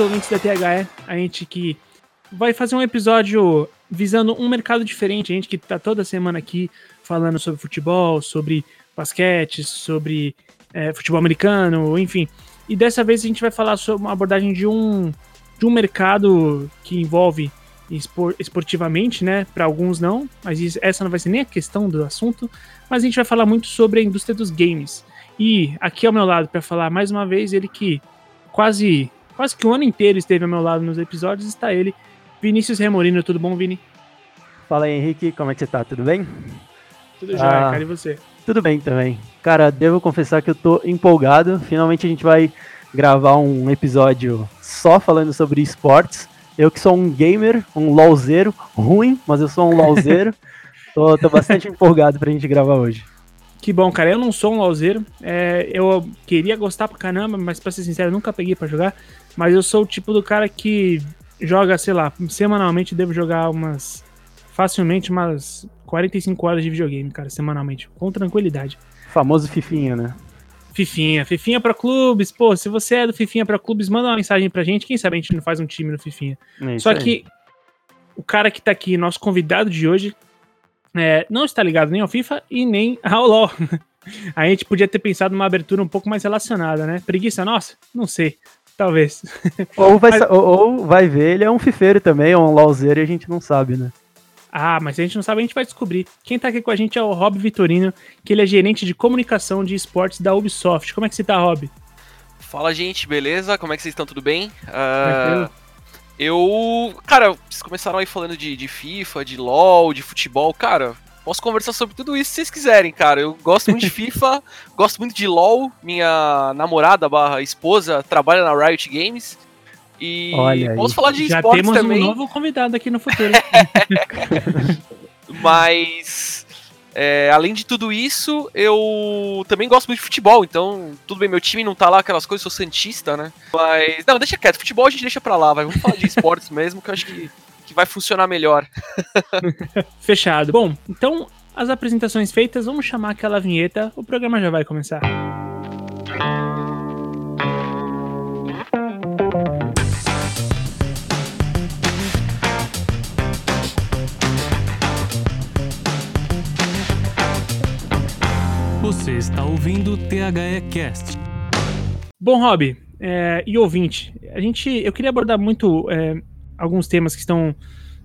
Ouvintes da THE. A gente que vai fazer um episódio visando um mercado diferente. A gente que tá toda semana aqui falando sobre futebol, sobre basquete, sobre é, futebol americano, enfim. E dessa vez a gente vai falar sobre uma abordagem de um, de um mercado que envolve espor, esportivamente, né? Para alguns não, mas essa não vai ser nem a questão do assunto. Mas a gente vai falar muito sobre a indústria dos games. E aqui ao meu lado, para falar mais uma vez, ele que quase, quase que o ano inteiro esteve ao meu lado nos episódios, está ele, Vinícius Remorino. Tudo bom, Vini? Fala aí, Henrique, como é que você tá? Tudo bem? Tudo jóia, ah, cara, e você? Tudo bem também. Cara, devo confessar que eu tô empolgado. Finalmente a gente vai gravar um episódio só falando sobre esportes. Eu que sou um gamer, um LOLzeiro, ruim, mas eu sou um LOLzeiro. tô, tô bastante empolgado pra gente gravar hoje. Que bom, cara. Eu não sou um LOLzeiro. É, eu queria gostar pra caramba, mas pra ser sincero, eu nunca peguei pra jogar. Mas eu sou o tipo do cara que joga, sei lá, semanalmente devo jogar umas. Facilmente umas 45 horas de videogame, cara, semanalmente. Com tranquilidade. Famoso Fifinha, né? Fifinha. Fifinha pra clubes. Pô, se você é do Fifinha pra clubes, manda uma mensagem pra gente. Quem sabe a gente não faz um time no Fifinha. É Só que o cara que tá aqui, nosso convidado de hoje, é, não está ligado nem ao FIFA e nem ao LoL. a gente podia ter pensado numa abertura um pouco mais relacionada, né? Preguiça nossa? Não sei. Talvez. Ou vai, Mas... ou, ou vai ver, ele é um fifeiro também, ou um LOLzeiro e a gente não sabe, né? Ah, mas se a gente não sabe, a gente vai descobrir. Quem tá aqui com a gente é o Rob Vitorino, que ele é gerente de comunicação de esportes da Ubisoft. Como é que você tá, Rob? Fala, gente, beleza? Como é que vocês estão? Tudo bem? Uh, eu. Cara, vocês começaram aí falando de, de FIFA, de LoL, de futebol. Cara, posso conversar sobre tudo isso se vocês quiserem, cara. Eu gosto muito de FIFA, gosto muito de LoL. Minha namorada barra esposa trabalha na Riot Games. E Olha posso aí. falar de Já temos também. um novo convidado aqui no futuro. Mas é, além de tudo isso, eu também gosto muito de futebol, então tudo bem, meu time não tá lá aquelas coisas, sou santista, né? Mas não, deixa quieto, futebol a gente deixa pra lá, vai. Vamos falar de esportes mesmo, que eu acho que, que vai funcionar melhor. Fechado. Bom, então as apresentações feitas, vamos chamar aquela vinheta, o programa já vai começar. Você está ouvindo o THE Cast. Bom, Rob é, e ouvinte, a gente, eu queria abordar muito é, alguns temas que estão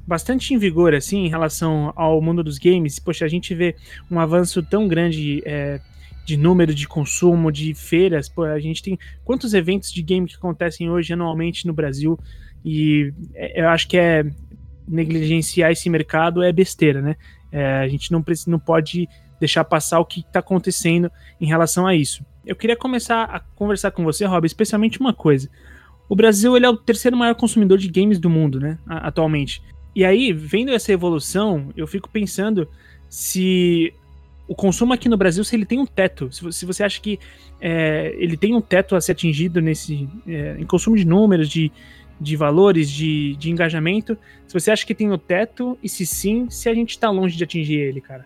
bastante em vigor assim em relação ao mundo dos games. Poxa, a gente vê um avanço tão grande é, de número de consumo, de feiras. Pô, a gente tem quantos eventos de game que acontecem hoje anualmente no Brasil e é, eu acho que é negligenciar esse mercado é besteira, né? É, a gente não, não pode deixar passar o que está acontecendo em relação a isso. Eu queria começar a conversar com você, Rob, especialmente uma coisa. O Brasil ele é o terceiro maior consumidor de games do mundo, né, atualmente. E aí, vendo essa evolução, eu fico pensando se o consumo aqui no Brasil, se ele tem um teto, se você acha que é, ele tem um teto a ser atingido nesse é, em consumo de números, de, de valores, de, de engajamento, se você acha que tem um teto e se sim, se a gente está longe de atingir ele, cara.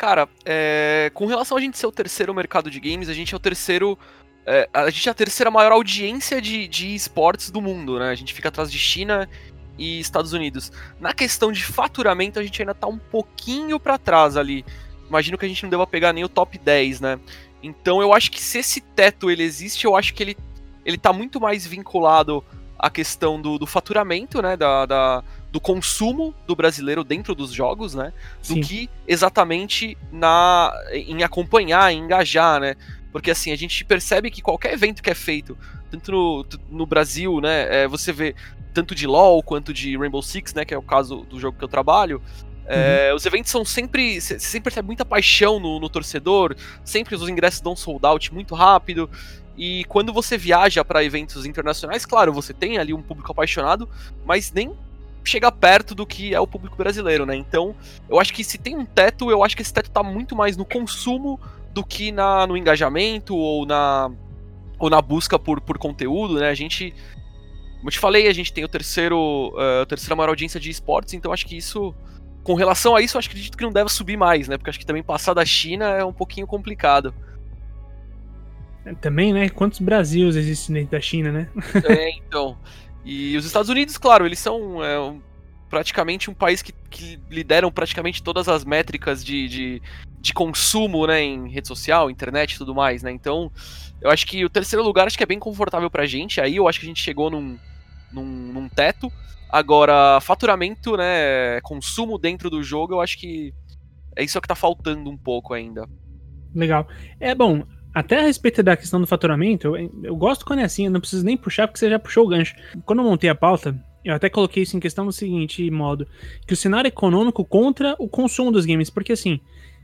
Cara, é, com relação a gente ser o terceiro mercado de games, a gente é o terceiro. É, a gente é a terceira maior audiência de, de esportes do mundo, né? A gente fica atrás de China e Estados Unidos. Na questão de faturamento, a gente ainda tá um pouquinho para trás ali. Imagino que a gente não deva pegar nem o top 10, né? Então eu acho que se esse teto ele existe, eu acho que ele, ele tá muito mais vinculado à questão do, do faturamento, né? Da, da, do consumo do brasileiro dentro dos jogos, né? Do Sim. que exatamente na em acompanhar, em engajar, né? Porque assim, a gente percebe que qualquer evento que é feito, tanto no, no Brasil, né? É, você vê tanto de LoL quanto de Rainbow Six, né? Que é o caso do jogo que eu trabalho. É, uhum. Os eventos são sempre. Você sempre percebe muita paixão no, no, torcedor, sempre os ingressos dão sold out muito rápido. E quando você viaja para eventos internacionais, claro, você tem ali um público apaixonado, mas nem chega perto do que é o público brasileiro, né? Então, eu acho que se tem um teto, eu acho que esse teto tá muito mais no consumo do que na, no engajamento ou na, ou na busca por, por conteúdo, né? A gente, como eu te falei, a gente tem o terceiro, uh, a terceira maior audiência de esportes, então acho que isso, com relação a isso, que acredito que não deve subir mais, né? Porque acho que também passar da China é um pouquinho complicado. Também, né? Quantos Brasils existem dentro da China, né? É, então. E os Estados Unidos, claro, eles são é, um, praticamente um país que, que, lideram praticamente todas as métricas de, de, de, consumo, né, em rede social, internet e tudo mais, né? Então, eu acho que o terceiro lugar acho que é bem confortável pra gente. Aí eu acho que a gente chegou num, num, num teto. Agora, faturamento, né, consumo dentro do jogo, eu acho que é isso que tá faltando um pouco ainda. Legal. É bom, até a respeito da questão do faturamento, eu, eu gosto quando é assim, eu não preciso nem puxar porque você já puxou o gancho. Quando eu montei a pauta, eu até coloquei isso em questão no seguinte modo, que o cenário econômico contra o consumo dos games, porque assim,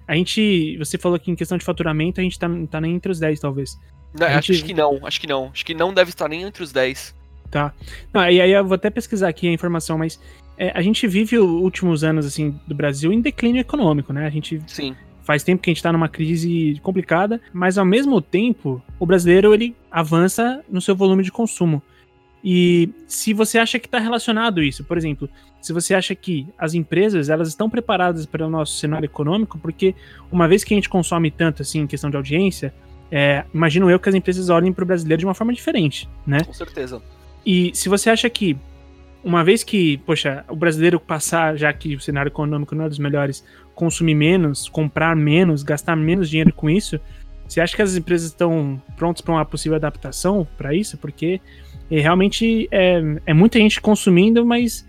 a gente, você falou que em questão de faturamento, a gente tá, tá nem entre os 10 talvez. Não, gente... acho que não, acho que não, acho que não deve estar nem entre os 10. Tá. Não, e aí eu vou até pesquisar aqui a informação, mas é, a gente vive os últimos anos assim do Brasil em declínio econômico, né? A gente Sim. Faz tempo que a gente está numa crise complicada, mas ao mesmo tempo, o brasileiro ele avança no seu volume de consumo. E se você acha que está relacionado isso, por exemplo, se você acha que as empresas elas estão preparadas para o nosso cenário econômico, porque uma vez que a gente consome tanto assim em questão de audiência, é, imagino eu que as empresas olhem para o brasileiro de uma forma diferente, né? Com certeza. E se você acha que uma vez que, poxa, o brasileiro passar, já que o cenário econômico não é dos melhores, consumir menos, comprar menos, gastar menos dinheiro com isso, você acha que as empresas estão prontas para uma possível adaptação para isso? Porque é, realmente é, é muita gente consumindo, mas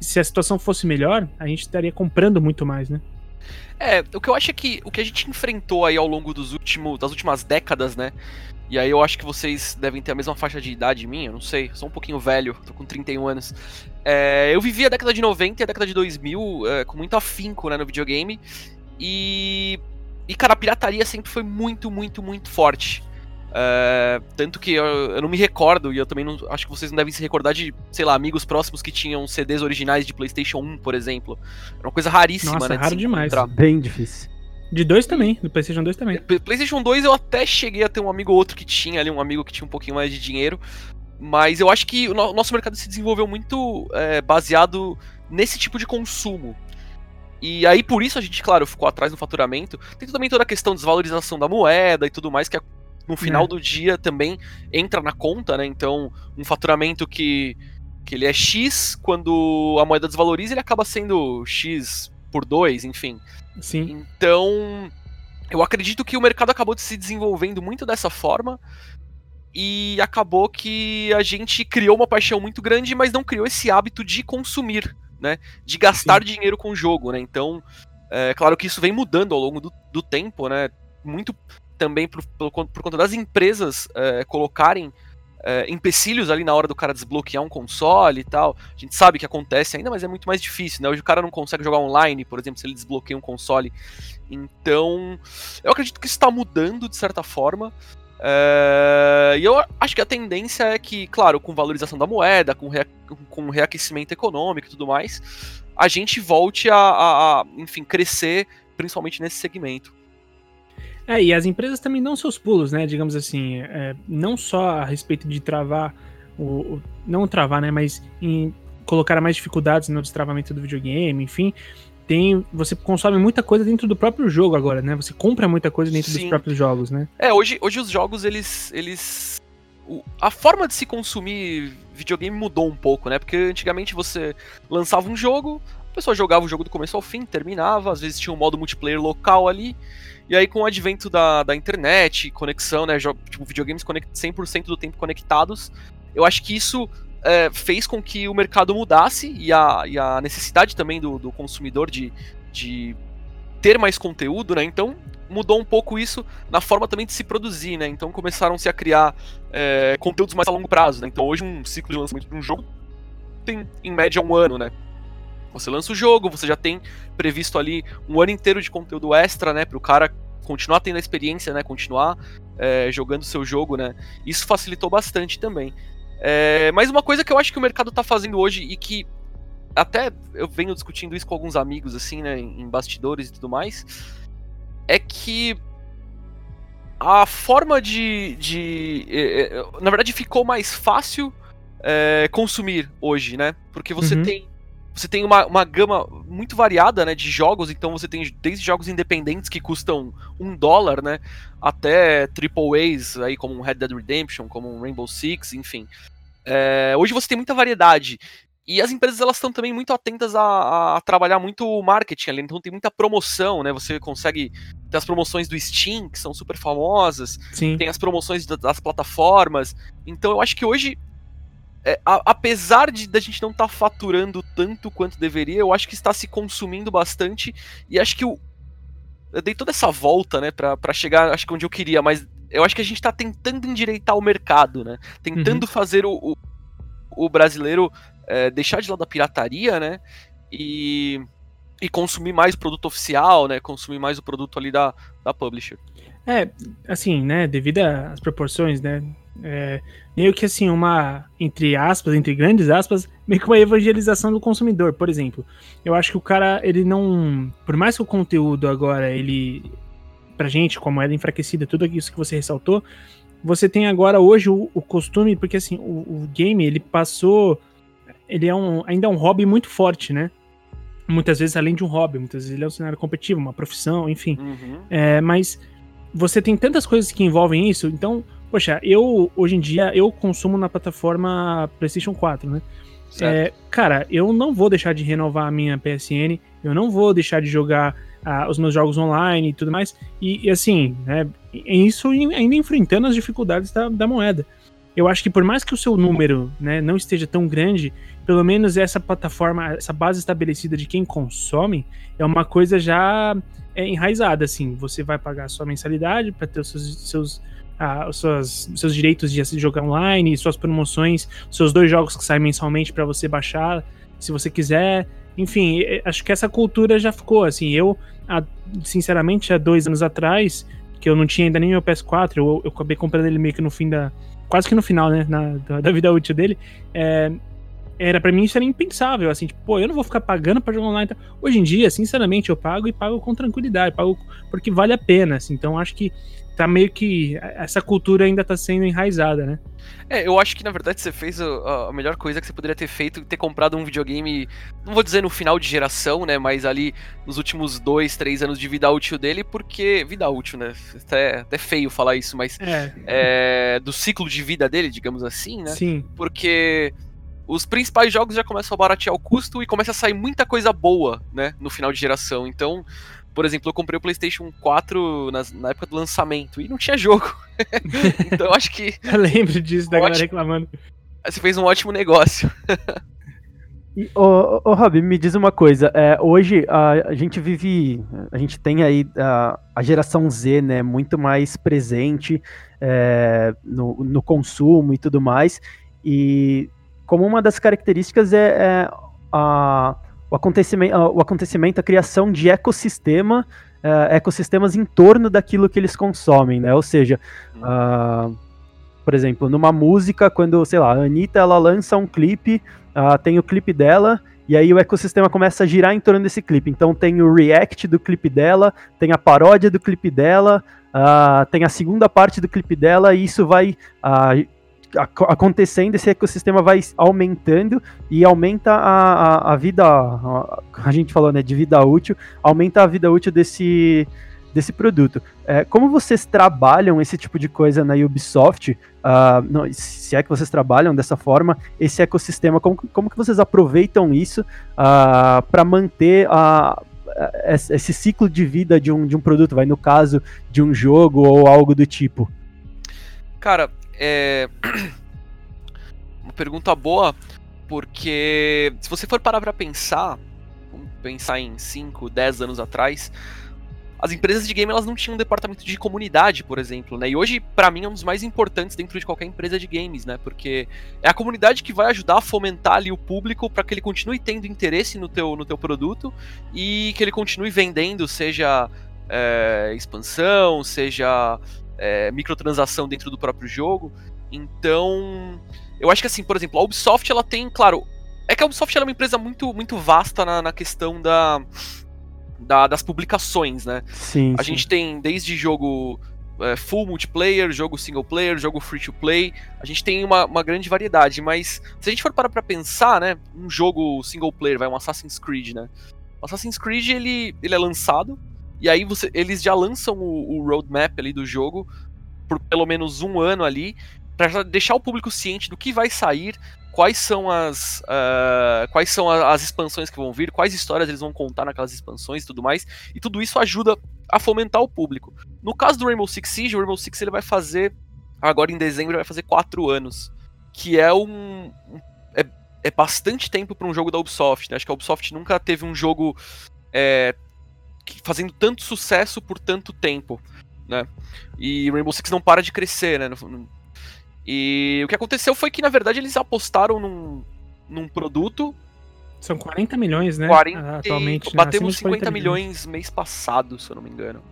se a situação fosse melhor, a gente estaria comprando muito mais, né? É, o que eu acho é que o que a gente enfrentou aí ao longo dos últimos, das últimas décadas, né? E aí eu acho que vocês devem ter a mesma faixa de idade minha, eu não sei, sou um pouquinho velho, tô com 31 anos. É, eu vivi a década de 90 e a década de 2000 é, com muito afinco né, no videogame. E, e, cara, a pirataria sempre foi muito, muito, muito forte. É, tanto que eu, eu, não me recordo, e eu também não, acho que vocês não devem se recordar de, sei lá, amigos próximos que tinham CDs originais de PlayStation 1, por exemplo. Era uma coisa raríssima, Nossa, né? É raro de demais. Encontrar. Bem difícil. De dois também, do PlayStation 2 também. PlayStation 2 eu até cheguei a ter um amigo ou outro que tinha ali, um amigo que tinha um pouquinho mais de dinheiro. Mas eu acho que o nosso mercado se desenvolveu muito é, baseado nesse tipo de consumo. E aí, por isso, a gente, claro, ficou atrás no faturamento. Tem também toda a questão de desvalorização da moeda e tudo mais, que no final é. do dia também entra na conta, né? Então, um faturamento que, que ele é X, quando a moeda desvaloriza, ele acaba sendo X por 2, enfim. Sim. Então, eu acredito que o mercado acabou de se desenvolvendo muito dessa forma e acabou que a gente criou uma paixão muito grande, mas não criou esse hábito de consumir, né? De gastar Sim. dinheiro com o jogo, né? Então, é claro que isso vem mudando ao longo do, do tempo, né? Muito também por, por, por conta das empresas é, colocarem é, empecilhos ali na hora do cara desbloquear um console e tal. A gente sabe que acontece ainda, mas é muito mais difícil, né? Hoje o cara não consegue jogar online, por exemplo, se ele desbloqueia um console. Então, eu acredito que isso está mudando de certa forma. É, e eu acho que a tendência é que, claro, com valorização da moeda, com, rea, com reaquecimento econômico e tudo mais, a gente volte a, a, a enfim, crescer, principalmente nesse segmento. É, e as empresas também dão seus pulos, né? Digamos assim, é, não só a respeito de travar, o, o não travar, né? Mas em colocar mais dificuldades no destravamento do videogame, enfim. Tem, você consome muita coisa dentro do próprio jogo agora, né? Você compra muita coisa dentro Sim. dos próprios jogos, né? É, hoje, hoje os jogos, eles. eles a forma de se consumir videogame mudou um pouco, né? Porque antigamente você lançava um jogo, pessoa jogava o jogo do começo ao fim, terminava, às vezes tinha um modo multiplayer local ali. E aí, com o advento da, da internet, conexão, né? Tipo, videogames 100% do tempo conectados, eu acho que isso é, fez com que o mercado mudasse e a, e a necessidade também do, do consumidor de, de ter mais conteúdo, né? Então mudou um pouco isso na forma também de se produzir, né? Então começaram-se a criar é, conteúdos mais a longo prazo, né? Então hoje um ciclo de lançamento de um jogo tem em média um ano, né? Você lança o jogo, você já tem previsto ali um ano inteiro de conteúdo extra, né? Para o cara continuar tendo a experiência, né? Continuar é, jogando seu jogo, né? Isso facilitou bastante também. É, mas uma coisa que eu acho que o mercado está fazendo hoje e que até eu venho discutindo isso com alguns amigos, assim, né? Em bastidores e tudo mais, é que a forma de. de é na verdade, ficou mais fácil é, consumir hoje, né? Porque você uhum. tem você tem uma, uma gama muito variada, né, de jogos, então você tem desde jogos independentes que custam um dólar, né, até triple A's aí como um Red Dead Redemption, como um Rainbow Six, enfim. É, hoje você tem muita variedade e as empresas elas estão também muito atentas a, a, trabalhar muito o marketing ali, então tem muita promoção, né? Você consegue ter as promoções do Steam, que são super famosas, Sim. tem as promoções das plataformas. Então eu acho que hoje, é, a, apesar de da gente não estar tá faturando tanto quanto deveria, eu acho que está se consumindo bastante e acho que o, eu dei toda essa volta, né, pra chegar, acho que onde eu queria, mas eu acho que a gente tá tentando endireitar o mercado, né? Tentando uhum. fazer o, o, o brasileiro é, deixar de lado a pirataria, né? E, e consumir mais produto oficial, né? Consumir mais o produto ali da, da publisher. É, assim, né? Devido às proporções, né? É, meio que assim, uma, entre aspas, entre grandes aspas, meio que uma evangelização do consumidor. Por exemplo, eu acho que o cara, ele não. Por mais que o conteúdo agora, ele. Pra gente, como era enfraquecida, tudo isso que você ressaltou, você tem agora hoje o, o costume, porque assim, o, o, game, ele passou ele é um, ainda é um hobby muito forte, né? Muitas vezes, além de um hobby, muitas vezes ele é um cenário competitivo, uma profissão, enfim. Uhum. É, mas você tem tantas coisas que envolvem isso, então, poxa, eu, hoje em dia, eu consumo na plataforma PlayStation 4, né? É, cara, eu não vou deixar de renovar a minha PSN, eu não vou deixar de jogar uh, os meus jogos online e tudo mais. E, e assim, né, isso ainda enfrentando as dificuldades da, da moeda eu acho que por mais que o seu número né, não esteja tão grande, pelo menos essa plataforma, essa base estabelecida de quem consome, é uma coisa já é, enraizada, assim. Você vai pagar a sua mensalidade para ter os seus, seus, ah, seus, direitos de jogar online, suas promoções, seus dois jogos que saem mensalmente para você baixar, se você quiser. Enfim, acho que essa cultura já ficou, assim. Eu, sinceramente, há dois anos atrás, que eu não tinha ainda nem meu PS4, eu, eu acabei comprando ele meio que no fim da, quase que no final, né, na, da, da vida útil dele, é, era para mim isso era impensável, assim, tipo, pô, eu não vou ficar pagando para jogar online. Hoje em dia, sinceramente, eu pago e pago com tranquilidade, pago porque vale a pena, assim. Então acho que tá meio que essa cultura ainda tá sendo enraizada, né? É, eu acho que na verdade você fez a, a, melhor coisa que você poderia ter feito, ter comprado um videogame, não vou dizer no final de geração, né, mas ali nos últimos dois, três anos de vida útil dele, porque vida útil, né, até, até feio falar isso, mas é. É, do ciclo de vida dele, digamos assim, né? Sim. Porque os principais jogos já começam a baratear o custo e começa a sair muita coisa boa, né, no final de geração. Então, por exemplo, eu comprei o PlayStation 4 na, na época do lançamento e não tinha jogo. então, acho que. eu lembro disso, da galera reclamando. Você fez um ótimo negócio. ô, ô, Rob, me diz uma coisa. É, hoje a, a, gente vive. A gente tem aí a, a geração Z, né? Muito mais presente é, no, no consumo e tudo mais. E como uma das características é, é a, o, acontecimento, o acontecimento, a criação de ecossistema, uh, ecossistemas em torno daquilo que eles consomem, né? Ou seja, uh, por exemplo, numa música, quando, sei lá, a Anitta ela lança um clipe, uh, tem o clipe dela, e aí o ecossistema começa a girar em torno desse clipe. Então tem o react do clipe dela, tem a paródia do clipe dela, uh, tem a segunda parte do clipe dela, e isso vai uh, acontecendo, esse ecossistema vai aumentando e aumenta a, a, a vida, a, a, gente falou, né, de vida útil, aumenta a vida útil desse, desse produto. É, como vocês trabalham esse tipo de coisa na Ubisoft, uh, não, se é que vocês trabalham dessa forma, esse ecossistema, como, como que vocês aproveitam isso uh, ah, para manter a, esse ciclo de vida de um, de um produto, vai no caso de um jogo ou algo do tipo? Cara, é. Uma pergunta boa, porque se você for parar pra pensar, pensar em 5, 10 anos atrás, as empresas de game elas não tinham um departamento de comunidade, por exemplo, né? E hoje, para mim, é um dos mais importantes dentro de qualquer empresa de games, né? Porque é a comunidade que vai ajudar a fomentar ali o público para que ele continue tendo interesse no teu, no teu produto e que ele continue vendendo, seja é, expansão, seja é, microtransação dentro do próprio jogo. Então, eu acho que assim, por exemplo, a Ubisoft ela tem, claro, é que a Ubisoft é uma empresa muito, muito vasta na, na questão da, da, das publicações, né? Sim. A sim. gente tem desde jogo é, full multiplayer, jogo single player, jogo free to play. A gente tem uma, uma grande variedade, mas se a gente for parar pra pensar, né, um jogo single player, vai um Assassin's Creed, né? O Assassin's Creed ele, ele é lançado e aí você, eles já lançam o, o roadmap ali do jogo por pelo menos um ano ali para deixar o público ciente do que vai sair, quais são as uh, quais são as expansões que vão vir, quais histórias eles vão contar naquelas expansões e tudo mais, e tudo isso ajuda a fomentar o público. No caso do Rainbow Six Siege, o Rainbow Six ele vai fazer agora em dezembro vai fazer quatro anos, que é um é, é bastante tempo para um jogo da Ubisoft. Né? Acho que a Ubisoft nunca teve um jogo é, fazendo tanto sucesso por tanto tempo, né? E Rainbow Six não para de crescer, né? E o que aconteceu foi que, na verdade, eles apostaram num, num produto. São 40 milhões, né? 40, ah, atualmente. Batemos né? 50 milhões, milhões mês passado, se eu não me engano.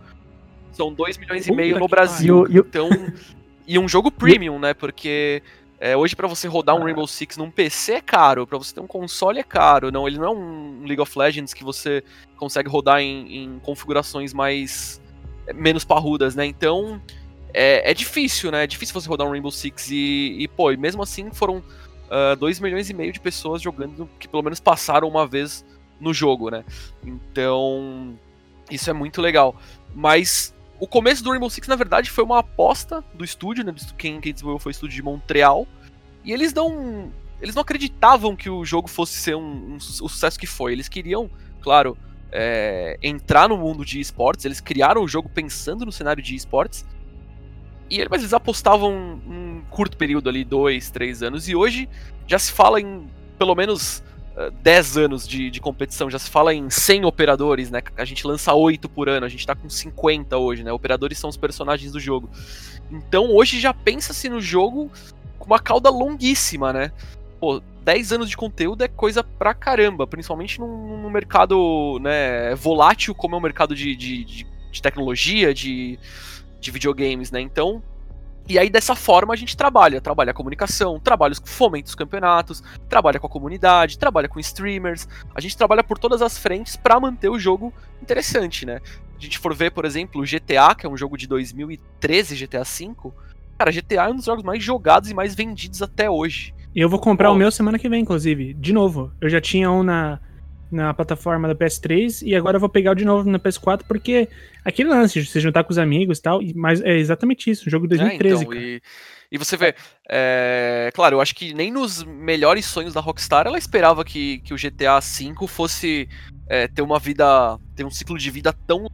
São 2 milhões Puta e meio no Brasil. Então. e um jogo premium, né? Porque é, hoje para você rodar um Rainbow Six num PC é caro, para você ter um console é caro. Não, ele não é um League of Legends que você consegue rodar em, em configurações mais é, menos parrudas, né? Então é, é, difícil, né? É difícil você rodar um Rainbow Six e, e pô, e mesmo assim foram 2 uh, milhões e meio de pessoas jogando que pelo menos passaram uma vez no jogo, né? Então, isso é muito legal. Mas o começo do Rainbow Six, na verdade, foi uma aposta do estúdio, né? Quem, quem desenvolveu foi o estúdio de Montreal. E eles não. Eles não acreditavam que o jogo fosse ser um, um, um sucesso que foi. Eles queriam, claro, é, entrar no mundo de esportes. Eles criaram o jogo pensando no cenário de esportes. E mas eles apostavam um curto período ali, dois, três anos, e hoje já se fala em pelo menos 10 anos de, de competição, já se fala em 100 operadores, né? A gente lança 8 por ano, a gente tá com 50 hoje, né? Operadores são os personagens do jogo. Então hoje já pensa-se no jogo com uma cauda longuíssima, né? Pô, 10 anos de conteúdo é coisa pra caramba, principalmente num, num mercado né, volátil como é o mercado de, de, de, tecnologia, de de videogames, né? Então, e aí dessa forma a gente trabalha, trabalha a comunicação, trabalha os fomentos campeonatos, trabalha com a comunidade, trabalha com streamers, a gente trabalha por todas as frentes para manter o jogo interessante, né? A gente for ver, por exemplo, o GTA, que é um jogo de 2013, GTA V, cara, GTA é um dos jogos mais jogados e mais vendidos até hoje. E eu vou comprar o meu semana que vem, inclusive. De novo. Eu já tinha um na, na plataforma da PS3 e agora eu vou pegar de novo na PS4 porque aquele lance de você juntar com os amigos e tal, mas é exatamente isso, um jogo de 2013. É, então, e, e, você vê, é, claro, eu acho que nem nos melhores sonhos da Rockstar ela esperava que, que o GTA V fosse é, ter uma vida, ter um ciclo de vida tão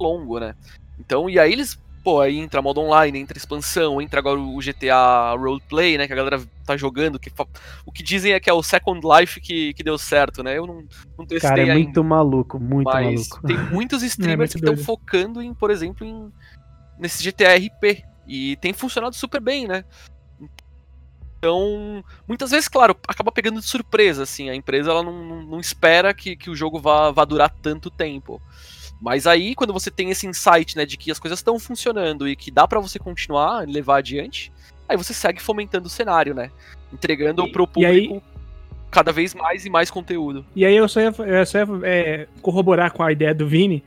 longo, né? Então, e aí eles pô, aí entra modo online, entra expansão, entra agora o GTA Roleplay, né, que a galera tá jogando, que o que dizem é que é o Second Life que, que deu certo, né, eu não, não testei Cara, é muito ainda, maluco, muito mas maluco. tem muitos é streamers é que estão focando em, por exemplo, em nesse GTA RP, e tem funcionado super bem, né. Então, muitas vezes, claro, acaba pegando de surpresa, assim, a empresa ela não, não espera que, que o jogo vá, vá durar tanto tempo. Mas aí, quando você tem esse insight, né, de que as coisas estão funcionando e que dá para você continuar, levar adiante, aí você segue fomentando o cenário, né? Entregando e, pro público aí, cada vez mais e mais conteúdo. E aí eu só ia, eu só ia é, corroborar com a ideia do Vini,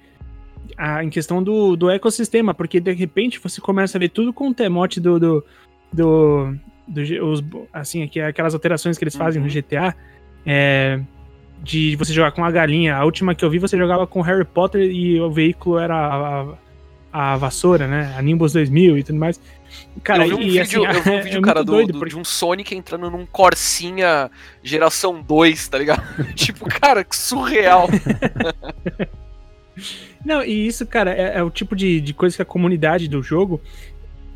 a, em questão do, do ecossistema, porque de repente você começa a ver tudo com o temote do, do, do, do os, assim, aquelas alterações que eles fazem uhum. no GTA, é, de você jogar com a galinha. A última que eu vi, você jogava com Harry Potter e o veículo era a, a, a vassoura, né? A Nimbus 2000 e tudo mais. Cara, eu vi um e, vídeo, assim, eu vi um vídeo é cara, do, do porque... de um Sonic entrando num Corsinha geração 2, tá ligado? tipo, cara, que surreal. Não, e isso, cara, é, é, o tipo de, de coisa que a comunidade do jogo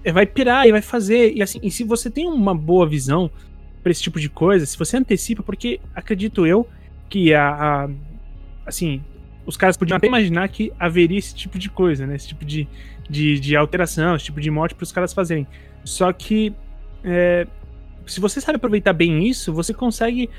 é, vai pirar e vai fazer. E assim, e se você tem uma boa visão para esse tipo de coisa, se você antecipa, porque acredito eu que a, a, assim, os caras podiam até imaginar que haveria esse tipo de coisa, né? Esse tipo de, de, de alteração, esse tipo de morte para os caras fazerem. Só que é, se você sabe aproveitar bem isso, você consegue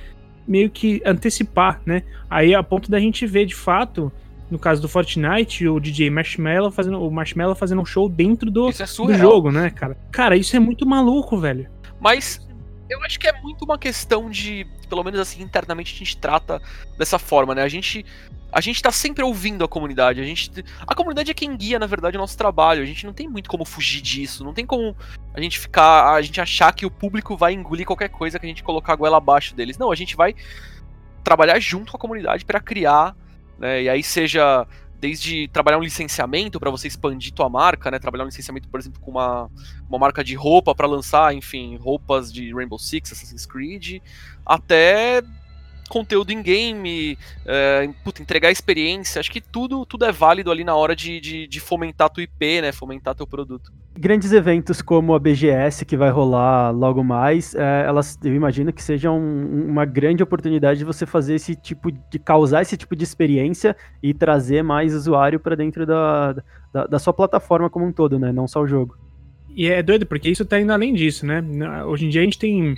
meio que antecipar, né? Aí a ponto da gente ver de fato, no caso do Fortnite, o DJ Marshmallow fazendo o Marshmallow fazendo um show dentro do, é do jogo, né, cara? Cara, isso é muito maluco, velho. Mas Eu acho que é muito uma questão de, pelo menos assim, internamente a gente trata dessa forma, né? A gente a gente tá sempre ouvindo a comunidade. A gente a comunidade é quem guia, na verdade, o nosso trabalho. A gente não tem muito como fugir disso. Não tem como a gente ficar, a gente achar que o público vai engolir qualquer coisa que a gente colocar a goela abaixo deles. Não, a gente vai trabalhar junto com a comunidade para criar, né? E aí seja desde trabalhar um licenciamento para você expandir tua marca, né? Trabalhar um licenciamento, por exemplo, com uma, uma marca de roupa para lançar, enfim, roupas de Rainbow Six, Assassin's Creed, até conteúdo em game, é, puta, entregar experiência, acho que tudo, tudo é válido ali na hora de, de, de fomentar tua IP, né? Fomentar teu produto. Grandes eventos como a BGS, que vai rolar logo mais, é, elas, eu imagino que sejam um, uma grande oportunidade de você fazer esse tipo de causar esse tipo de experiência e trazer mais usuário para dentro da, da, da, sua plataforma como um todo, né? Não só o jogo. E é doido, porque isso tá indo além disso, né? Hoje em dia a gente tem.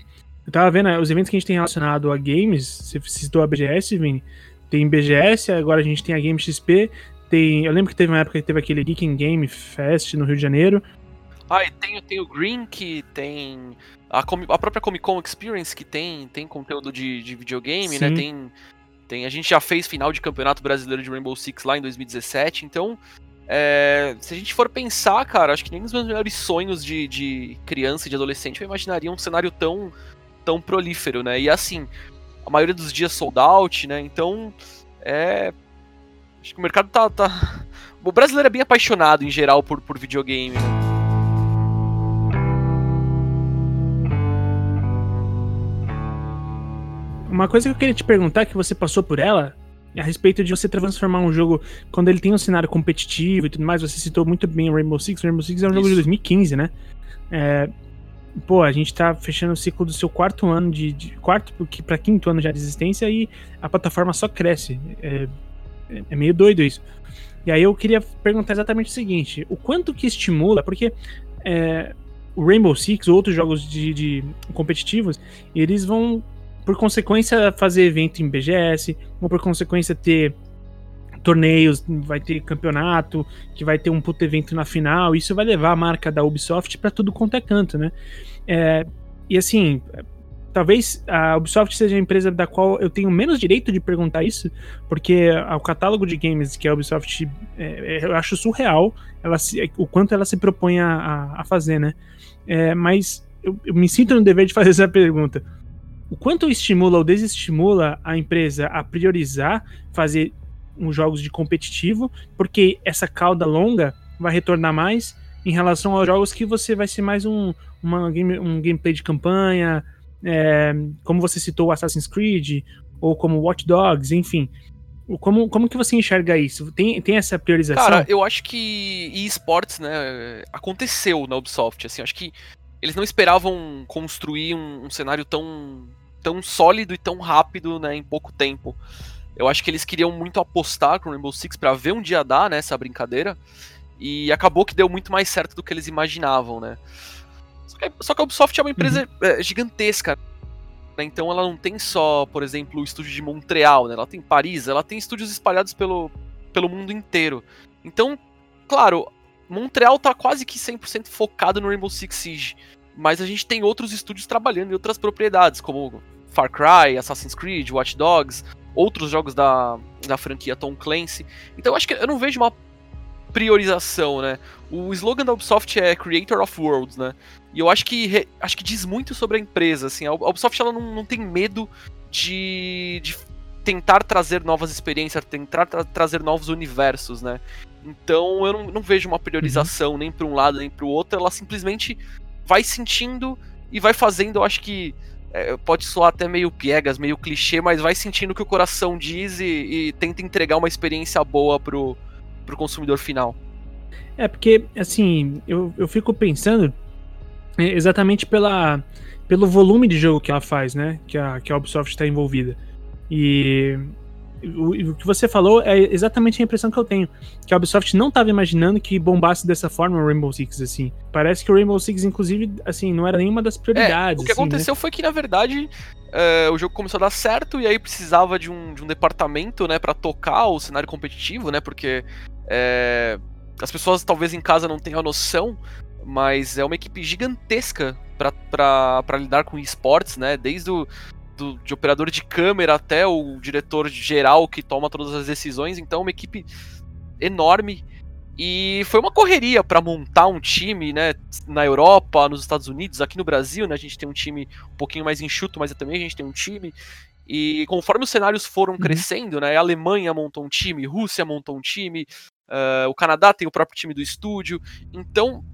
Eu tava vendo os eventos que a gente tem relacionado a games, você citou a BGS, Vini. Tem BGS, agora a gente tem a Game XP, tem, eu lembro que teve uma época que teve aquele Geek Game Fest no Rio de Janeiro. Ah, e tem, tem o Green, que tem a, a, própria Comic Con Experience, que tem, tem conteúdo de, de videogame, né? Sim. né? Tem, tem, a gente já fez final de campeonato brasileiro de Rainbow Six lá em 2017, então é, se a gente for pensar, cara, acho que nem nos meus melhores sonhos de, de criança e de adolescente eu imaginaria um cenário tão, tão prolífero, né? E assim, a maioria dos dias sold out, né? Então, é. Acho que o mercado tá. tá... O brasileiro é bem apaixonado em geral por, por videogame, né? Uma coisa que eu queria te perguntar, que você passou por ela, a respeito de você transformar um jogo quando ele tem um cenário competitivo e tudo mais. Você citou muito bem o Rainbow Six. O Rainbow Six é um Isso. jogo de 2015, né? É, pô, a gente tá fechando o ciclo do seu quarto ano de. de quarto para quinto ano já de existência e a plataforma só cresce. É, é, meio doido isso. E aí eu queria perguntar exatamente o seguinte: o quanto que estimula, porque é, o Rainbow Six, outros jogos de, de competitivos, eles vão por consequência, fazer evento em BGS, ou por consequência ter torneios, vai ter campeonato, que vai ter um puto evento na final, isso vai levar a marca da Ubisoft para tudo quanto é canto, né? É, e assim, talvez a Ubisoft seja a empresa da qual eu tenho menos direito de perguntar isso, porque o catálogo de games que a Ubisoft é, é, eu acho surreal ela se, o quanto ela se propõe a, a fazer, né? É, mas eu, eu me sinto no dever de fazer essa pergunta o quanto estimula ou desestimula a empresa a priorizar fazer uns jogos de competitivo, porque essa cauda longa vai retornar mais em relação aos jogos que você vai ser mais um, uma game, um gameplay de campanha, é, como você citou Assassin's Creed, ou como Watch Dogs, enfim. Como, como que você enxerga isso? Tem, tem essa priorização? Cara, eu acho que esportes, né, aconteceu na Ubisoft, assim, acho que eles não esperavam construir um, um cenário tão tão sólido e tão rápido, né, em pouco tempo. Eu acho que eles queriam muito apostar com Rainbow Six para ver um dia dar, né, essa brincadeira. E acabou que deu muito mais certo do que eles imaginavam, né? Só que, só que a Ubisoft é uma empresa uhum. é, gigantesca. Né? Então ela não tem só, por exemplo, o estúdio de Montreal, né? Ela tem Paris, ela tem estúdios espalhados pelo, pelo mundo inteiro. Então, claro, Montreal tá quase que 100% focado no Rainbow Six Siege. Mas a gente tem outros estúdios trabalhando em outras propriedades, como Far Cry, Assassin's Creed, Watch Dogs, outros jogos da, da franquia Tom Clancy. Então acho que eu não vejo uma priorização, né? O slogan da Ubisoft é Creator of Worlds, né? E eu acho que acho que diz muito sobre a empresa, assim. A Ubisoft ela não, não tem medo de, de tentar trazer novas experiências, tentar tra trazer novos universos, né? Então eu não, não vejo uma priorização uhum. nem para um lado nem para o outro. Ela simplesmente vai sentindo e vai fazendo, eu acho que é, pode soar até meio piegas, meio clichê, mas vai sentindo o que o coração diz e, e, tenta entregar uma experiência boa pro, pro consumidor final. É, porque, assim, eu, eu fico pensando é, exatamente pela, pelo volume de jogo que ela faz, né? Que a, que a Ubisoft está envolvida. E o, que você falou é exatamente a impressão que eu tenho. Que a Ubisoft não estava imaginando que bombasse dessa forma o Rainbow Six, assim. Parece que o Rainbow Six, inclusive, assim, não era nenhuma das prioridades. É, o que assim, aconteceu né? foi que, na verdade, é, o jogo começou a dar certo e aí precisava de um, de um departamento, né, para tocar o cenário competitivo, né, porque é, as pessoas talvez em casa não tenham a noção, mas é uma equipe gigantesca para lidar com esportes, né? Desde o do, de operador de câmera até o diretor geral que toma todas as decisões. Então, uma equipe enorme. E foi uma correria para montar um time, né? Na Europa, nos Estados Unidos, aqui no Brasil, né? A gente tem um time um pouquinho mais enxuto, mas também a gente tem um time. E conforme os cenários foram uhum. crescendo, né? A Alemanha montou um time, Rússia montou um time, uh, o Canadá tem o próprio time do estúdio. Então,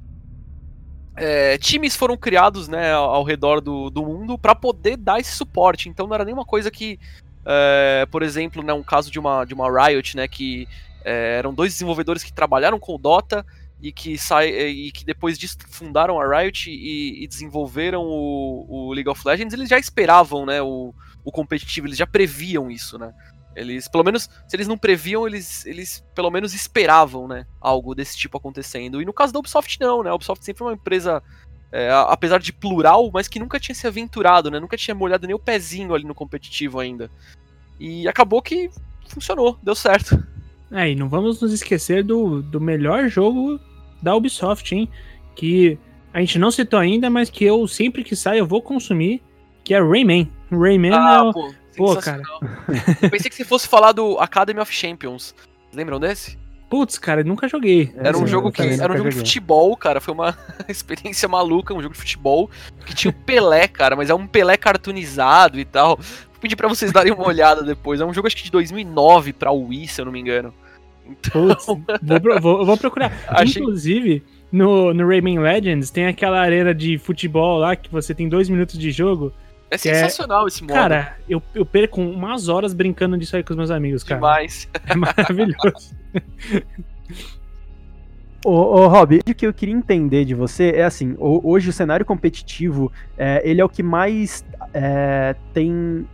é, times foram criados né, ao, redor do, do mundo para poder dar esse suporte. Então não era nenhuma coisa que, é, por exemplo, né, um caso de uma, de uma Riot, né, que é, eram dois desenvolvedores que trabalharam com o Dota e que, sai, e que depois disso fundaram a Riot e, e desenvolveram o, o, League of Legends, eles já esperavam né, o, o competitivo, eles já previam isso, né? Eles, pelo menos, se eles não previam, eles, eles pelo menos esperavam, né? Algo desse tipo acontecendo. E no caso da Ubisoft, não, né? A Ubisoft sempre foi uma empresa, é, apesar de plural, mas que nunca tinha se aventurado, né? Nunca tinha molhado nem o pezinho ali no competitivo ainda. E acabou que funcionou, deu certo. É, e não vamos nos esquecer do, do melhor jogo da Ubisoft, hein? Que a gente não citou ainda, mas que eu sempre que sai eu vou consumir, que é Rayman. Rayman ah, é o, pô. Cara. Pensei que você fosse falar do Academy of Champions. Lembram desse? Putz, cara, eu nunca joguei. Era um jogo que era um jogo de futebol, cara. Foi uma experiência maluca, um jogo de futebol que tinha o Pelé, cara, mas é um Pelé cartoonizado e tal. Vou pedir para vocês darem uma olhada depois. É um jogo acho que de 2009 para Wii, se eu não me engano. Então... Putz, vou, vou, vou procurar. Achei... Inclusive, no, no Rayman Legends tem aquela arena de futebol lá que você tem dois minutos de jogo é, é sensacional é... esse modo. Cara, eu, eu perco umas horas brincando disso aí com os meus amigos, cara. Demais. É maravilhoso. Ô, ô Rob, o que eu queria entender de você é assim, hoje o cenário competitivo, é, ele é o que mais é, tem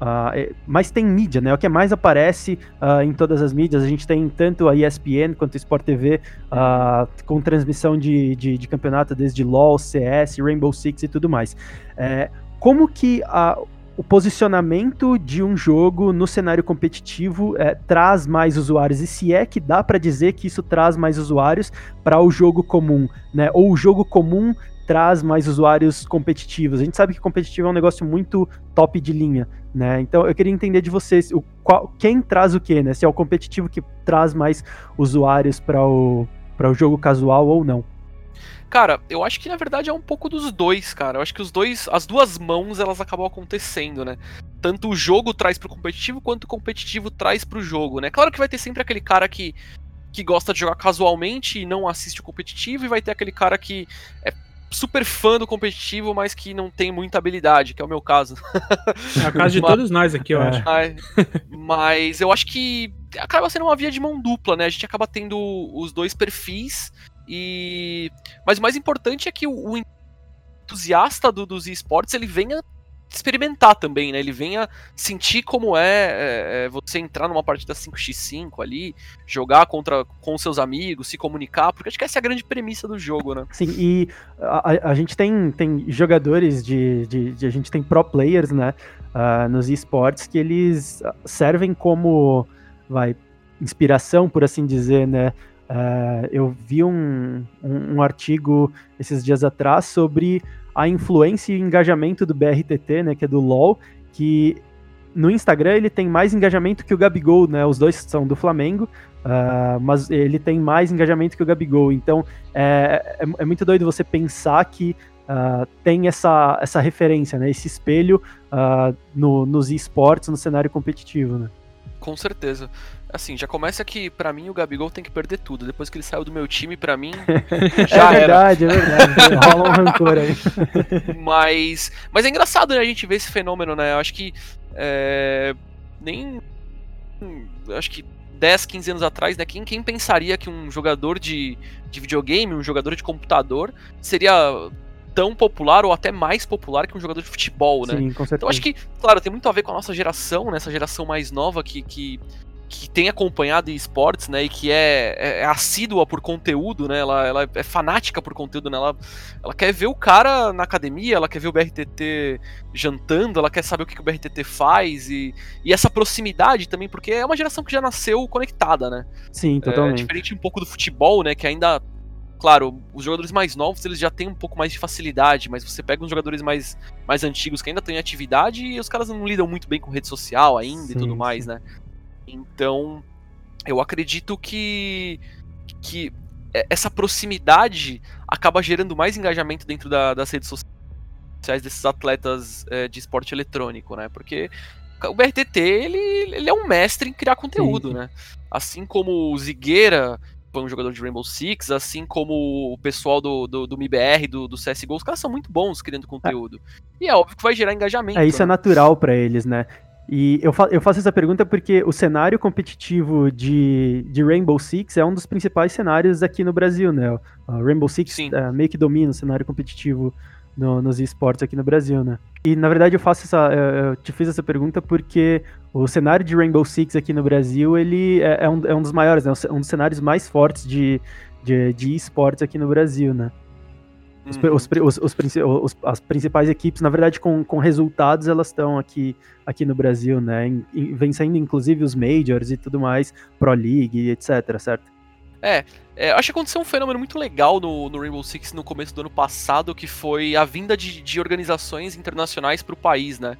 Uh, mas tem mídia, né? O que mais aparece uh, em todas as mídias. A gente tem tanto a ESPN quanto a Sport TV uh, ah, com transmissão de, de, de, campeonato desde LoL, CS, Rainbow Six e tudo mais. É, como que a, o posicionamento de um jogo no cenário competitivo é, traz mais usuários e se é que dá para dizer que isso traz mais usuários para o jogo comum, né? Ou o jogo comum traz mais usuários competitivos. A gente sabe que competitivo é um negócio muito top de linha, né? Então eu queria entender de vocês o qual, quem traz o que, né? Se é o competitivo que traz mais usuários para o para o jogo casual ou não. Cara, eu acho que na verdade é um pouco dos dois, cara. Eu acho que os dois, as duas mãos, elas acabam acontecendo, né? Tanto o jogo traz pro competitivo, quanto o competitivo traz pro jogo, né? Claro que vai ter sempre aquele cara que, que gosta de jogar casualmente e não assiste o competitivo, e vai ter aquele cara que é super fã do competitivo, mas que não tem muita habilidade, que é o meu caso. É o caso de mas, todos nós aqui, eu é. acho. Mas, mas eu acho que acaba sendo uma via de mão dupla, né? A gente acaba tendo os dois perfis e mas o mais importante é que o, o entusiasta do, dos esportes ele venha experimentar também, né? Ele venha sentir como é, é, é, você entrar numa partida 5x5 ali, jogar contra com seus amigos, se comunicar, porque acho que essa é a grande premissa do jogo, né? Sim, e a, a gente tem, tem jogadores de, de, de, A gente tem pro players, né? Uh, nos esportes que eles servem como. Vai. Inspiração, por assim dizer, né? Uh, eu vi um, um, um, artigo esses dias atrás sobre a influência e engajamento do BRTT, né, que é do LoL, que no Instagram ele tem mais engajamento que o Gabigol, né? Os dois são do Flamengo, uh, mas ele tem mais engajamento que o Gabigol. Então é, é, é muito doido você pensar que uh, tem essa, essa referência, né? Esse espelho uh, no, nos esportes, no cenário competitivo, né? Com certeza. Assim, já começa que para mim o Gabigol tem que perder tudo. Depois que ele saiu do meu time, para mim já é verdade, era. é verdade. Rola um rancor aí. mas, mas é engraçado né, a gente ver esse fenômeno, né? Eu acho que é, nem acho que 10, 15 anos atrás, né? Quem, quem pensaria que um jogador de, de videogame, um jogador de computador, seria tão popular ou até mais popular que um jogador de futebol, né? Sim, com certeza. Então acho que, claro, tem muito a ver com a nossa geração, né? Essa geração mais nova que, que que tem acompanhado esportes, né, e que é, é, é, assídua por conteúdo, né, ela, ela é fanática por conteúdo, né, ela, ela quer ver o cara na academia, ela quer ver o BRTT jantando, ela quer saber o que, que o BRTT faz, e, e essa proximidade também, porque é uma geração que já nasceu conectada, né. Sim, totalmente. É, diferente um pouco do futebol, né, que ainda Claro, os jogadores mais novos eles já têm um pouco mais de facilidade, mas você pega uns jogadores mais, mais antigos que ainda têm atividade e os caras não lidam muito bem com rede social ainda sim, e tudo mais, sim. né? Então, eu acredito que, que essa proximidade acaba gerando mais engajamento dentro da, das redes sociais desses atletas é, de esporte eletrônico, né? Porque o BRTT ele, ele é um mestre em criar conteúdo, sim. né? Assim como o Zigueira foi um jogador de Rainbow Six, assim como o pessoal do, do, do MIBR, do, do CSGO, os caras são muito bons criando conteúdo. É. E é óbvio que vai gerar engajamento. É, isso né? é natural para eles, né? E eu, fa eu faço essa pergunta porque o cenário competitivo de, de Rainbow Six é um dos principais cenários aqui no Brasil, né? O Rainbow Six uh, meio que domina o cenário competitivo no, nos esportes aqui no Brasil, né? E na verdade eu faço essa, eu te fiz essa pergunta porque o cenário de Rainbow Six aqui no Brasil ele é, é um, é um dos maiores, né? um dos cenários mais fortes de, de, de esportes aqui no Brasil, né? Os, os, os, os, as principais equipes, na verdade, com, com resultados, elas estão aqui, aqui no Brasil, né? Vencendo, inclusive, os Majors e tudo mais, Pro League, etc, certo? É, é, acho que aconteceu um fenômeno muito legal no, no, Rainbow Six no começo do ano passado, que foi a vinda de, de organizações internacionais para o país, né?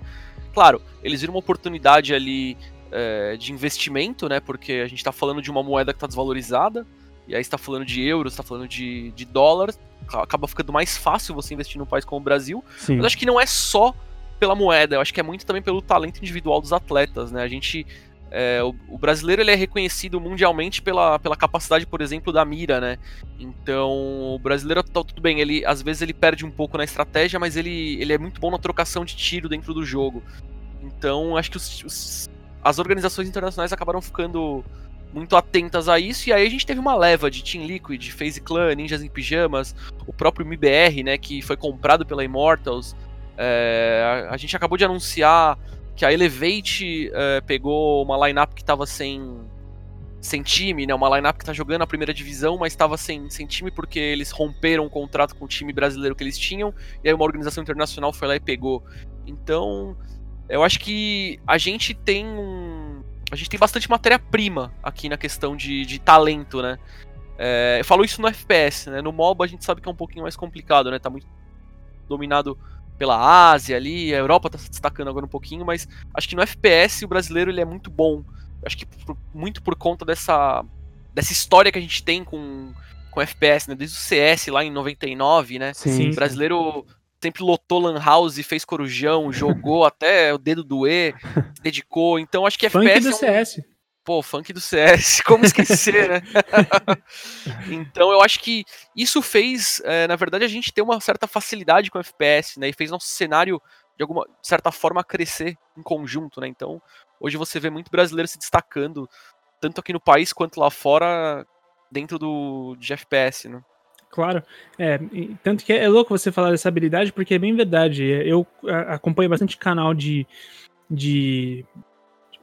Claro, eles viram uma oportunidade ali é, de investimento, né? Porque a gente está falando de uma moeda que está desvalorizada, e aí está falando de euros, está falando de, de dólar, acaba ficando mais fácil você investir num país como o Brasil. Sim. Mas acho que não é só pela moeda, eu acho que é muito também pelo talento individual dos atletas, né? A gente é, o, o, brasileiro ele é reconhecido mundialmente pela, pela capacidade, por exemplo, da mira, né? Então, o brasileiro tá tudo bem, ele às vezes ele perde um pouco na estratégia, mas ele, ele é muito bom na trocação de tiro dentro do jogo. Então, acho que os, os, as organizações internacionais acabaram ficando muito atentas a isso, e aí a gente teve uma leva de Team Liquid, FaZe Clan, Ninjas em Pijamas, o próprio MIBR, né, que foi comprado pela Immortals. É, a gente acabou de anunciar que a Elevate uh, pegou uma lineup que estava sem sem time, né? Uma lineup que tá jogando a primeira divisão, mas estava sem, sem time porque eles romperam o contrato com o time brasileiro que eles tinham, e aí uma organização internacional foi lá e pegou. Então, eu acho que a gente tem um. A gente tem bastante matéria-prima aqui na questão de, de talento, né? É, eu falo isso no FPS, né? No MOBA a gente sabe que é um pouquinho mais complicado, né? Tá muito dominado pela Ásia ali, a Europa está se destacando agora um pouquinho, mas acho que no FPS o brasileiro ele é muito bom. Acho que por, muito por conta dessa, dessa história que a gente tem com, com FPS, né? Desde o CS lá em 99, né? Sim. O brasileiro sempre lotou Lan House, fez corujão, jogou até o dedo doer, dedicou. Então acho que Funk FPS. do é um... CS. Pô, funk do CS, como esquecer, né? então eu acho que isso fez, é, na verdade, a gente ter uma certa facilidade com o FPS, né? E fez nosso cenário, de alguma certa forma, crescer em conjunto, né? Então, hoje você vê muito brasileiro se destacando, tanto aqui no país quanto lá fora, dentro do de FPS, né? Claro, é, tanto que é louco você falar dessa habilidade, porque é bem verdade. Eu acompanho bastante canal de, de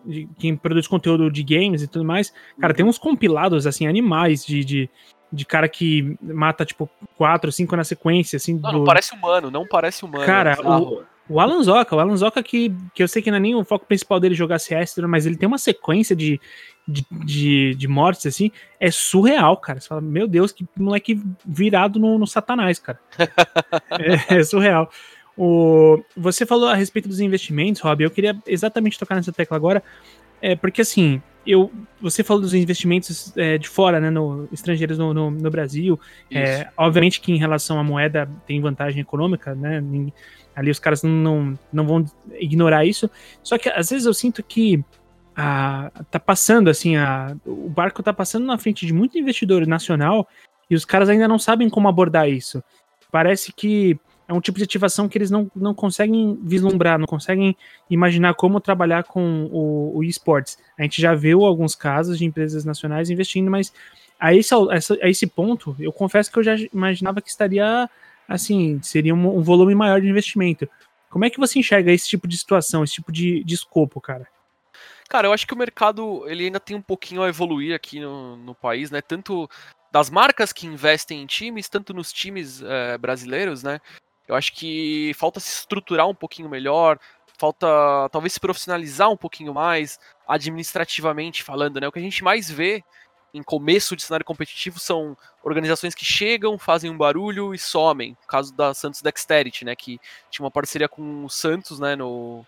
de quem produz conteúdo de games e tudo mais, cara, tem uns compilados, assim, animais de, de, de cara que mata, tipo, quatro, cinco na sequência, assim. Não, do... não parece humano, não parece humano. Cara, é o, o Alan Zoka, o Alan que, que eu sei que não é nem o foco principal dele jogar CS, mas ele tem uma sequência de, de, de, de mortes, assim, é surreal, cara. Você fala, meu Deus, que moleque virado no, no satanás, cara. é, é surreal. O, você falou a respeito dos investimentos, Rob. Eu queria exatamente tocar nessa tecla agora, é, porque assim, eu, você falou dos investimentos é, de fora, né, no, estrangeiros no, no, no Brasil. É, obviamente que em relação à moeda tem vantagem econômica, né? Ali os caras não, não, vão ignorar isso. Só que às vezes eu sinto que a, tá passando assim, a, o barco tá passando na frente de muito investidor nacional e os caras ainda não sabem como abordar isso. Parece que é um tipo de ativação que eles não, não conseguem vislumbrar, não conseguem imaginar como trabalhar com o, o esportes. A gente já viu alguns casos de empresas nacionais investindo, mas a esse, a esse ponto, eu confesso que eu já imaginava que estaria assim, seria um, um volume maior de investimento. Como é que você enxerga esse tipo de situação, esse tipo de, de escopo, cara? Cara, eu acho que o mercado ele ainda tem um pouquinho a evoluir aqui no, no país, né? Tanto das marcas que investem em times, tanto nos times é, brasileiros, né? Eu acho que falta se estruturar um pouquinho melhor, falta talvez se profissionalizar um pouquinho mais, administrativamente falando, né? O que a gente mais vê em começo de cenário competitivo são organizações que chegam, fazem um barulho e somem. No caso da Santos Dexterity, né, que tinha uma parceria com o Santos, né, no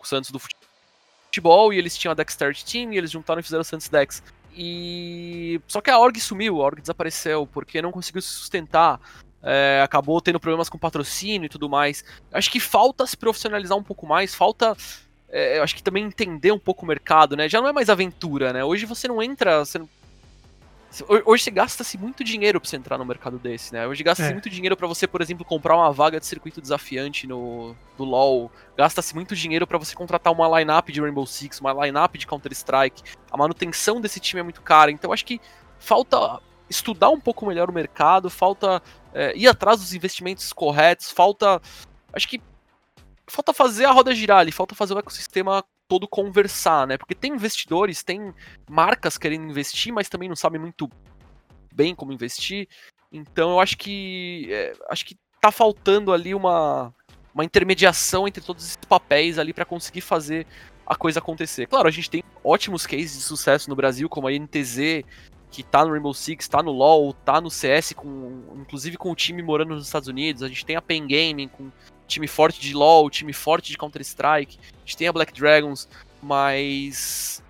o Santos do futebol e eles tinham a Dexterity Team e eles juntaram e fizeram o Santos Dex. E só que a org sumiu, a org desapareceu porque não conseguiu se sustentar. É, acabou tendo problemas com patrocínio e tudo mais. Acho que falta se profissionalizar um pouco mais, falta é, acho que também entender um pouco o mercado, né? Já não é mais aventura, né? Hoje você não entra. Você. Hoje você gasta-se muito dinheiro pra você entrar no mercado desse, né? Hoje gasta-se é. muito dinheiro para você, por exemplo, comprar uma vaga de circuito desafiante no do LoL. Gasta-se muito dinheiro para você contratar uma lineup de Rainbow Six, uma lineup de Counter-Strike. A manutenção desse time é muito cara. Então acho que falta estudar um pouco melhor o mercado, falta é, ir atrás dos investimentos corretos, falta. Acho que falta fazer a roda girar ali, falta fazer o ecossistema todo conversar, né? Porque tem investidores, tem marcas querendo investir, mas também não sabem muito bem como investir. Então eu acho que é, acho que tá faltando ali uma, uma intermediação entre todos esses papéis ali para conseguir fazer a coisa acontecer. Claro, a gente tem ótimos cases de sucesso no Brasil, como a NTZ, que tá no Rainbow Six, tá no LoL, tá no CS, com, inclusive com o time morando nos Estados Unidos. A gente tem a Pen Gaming com time forte de LoL, time forte de Counter-Strike. A gente tem a Black Dragons, mas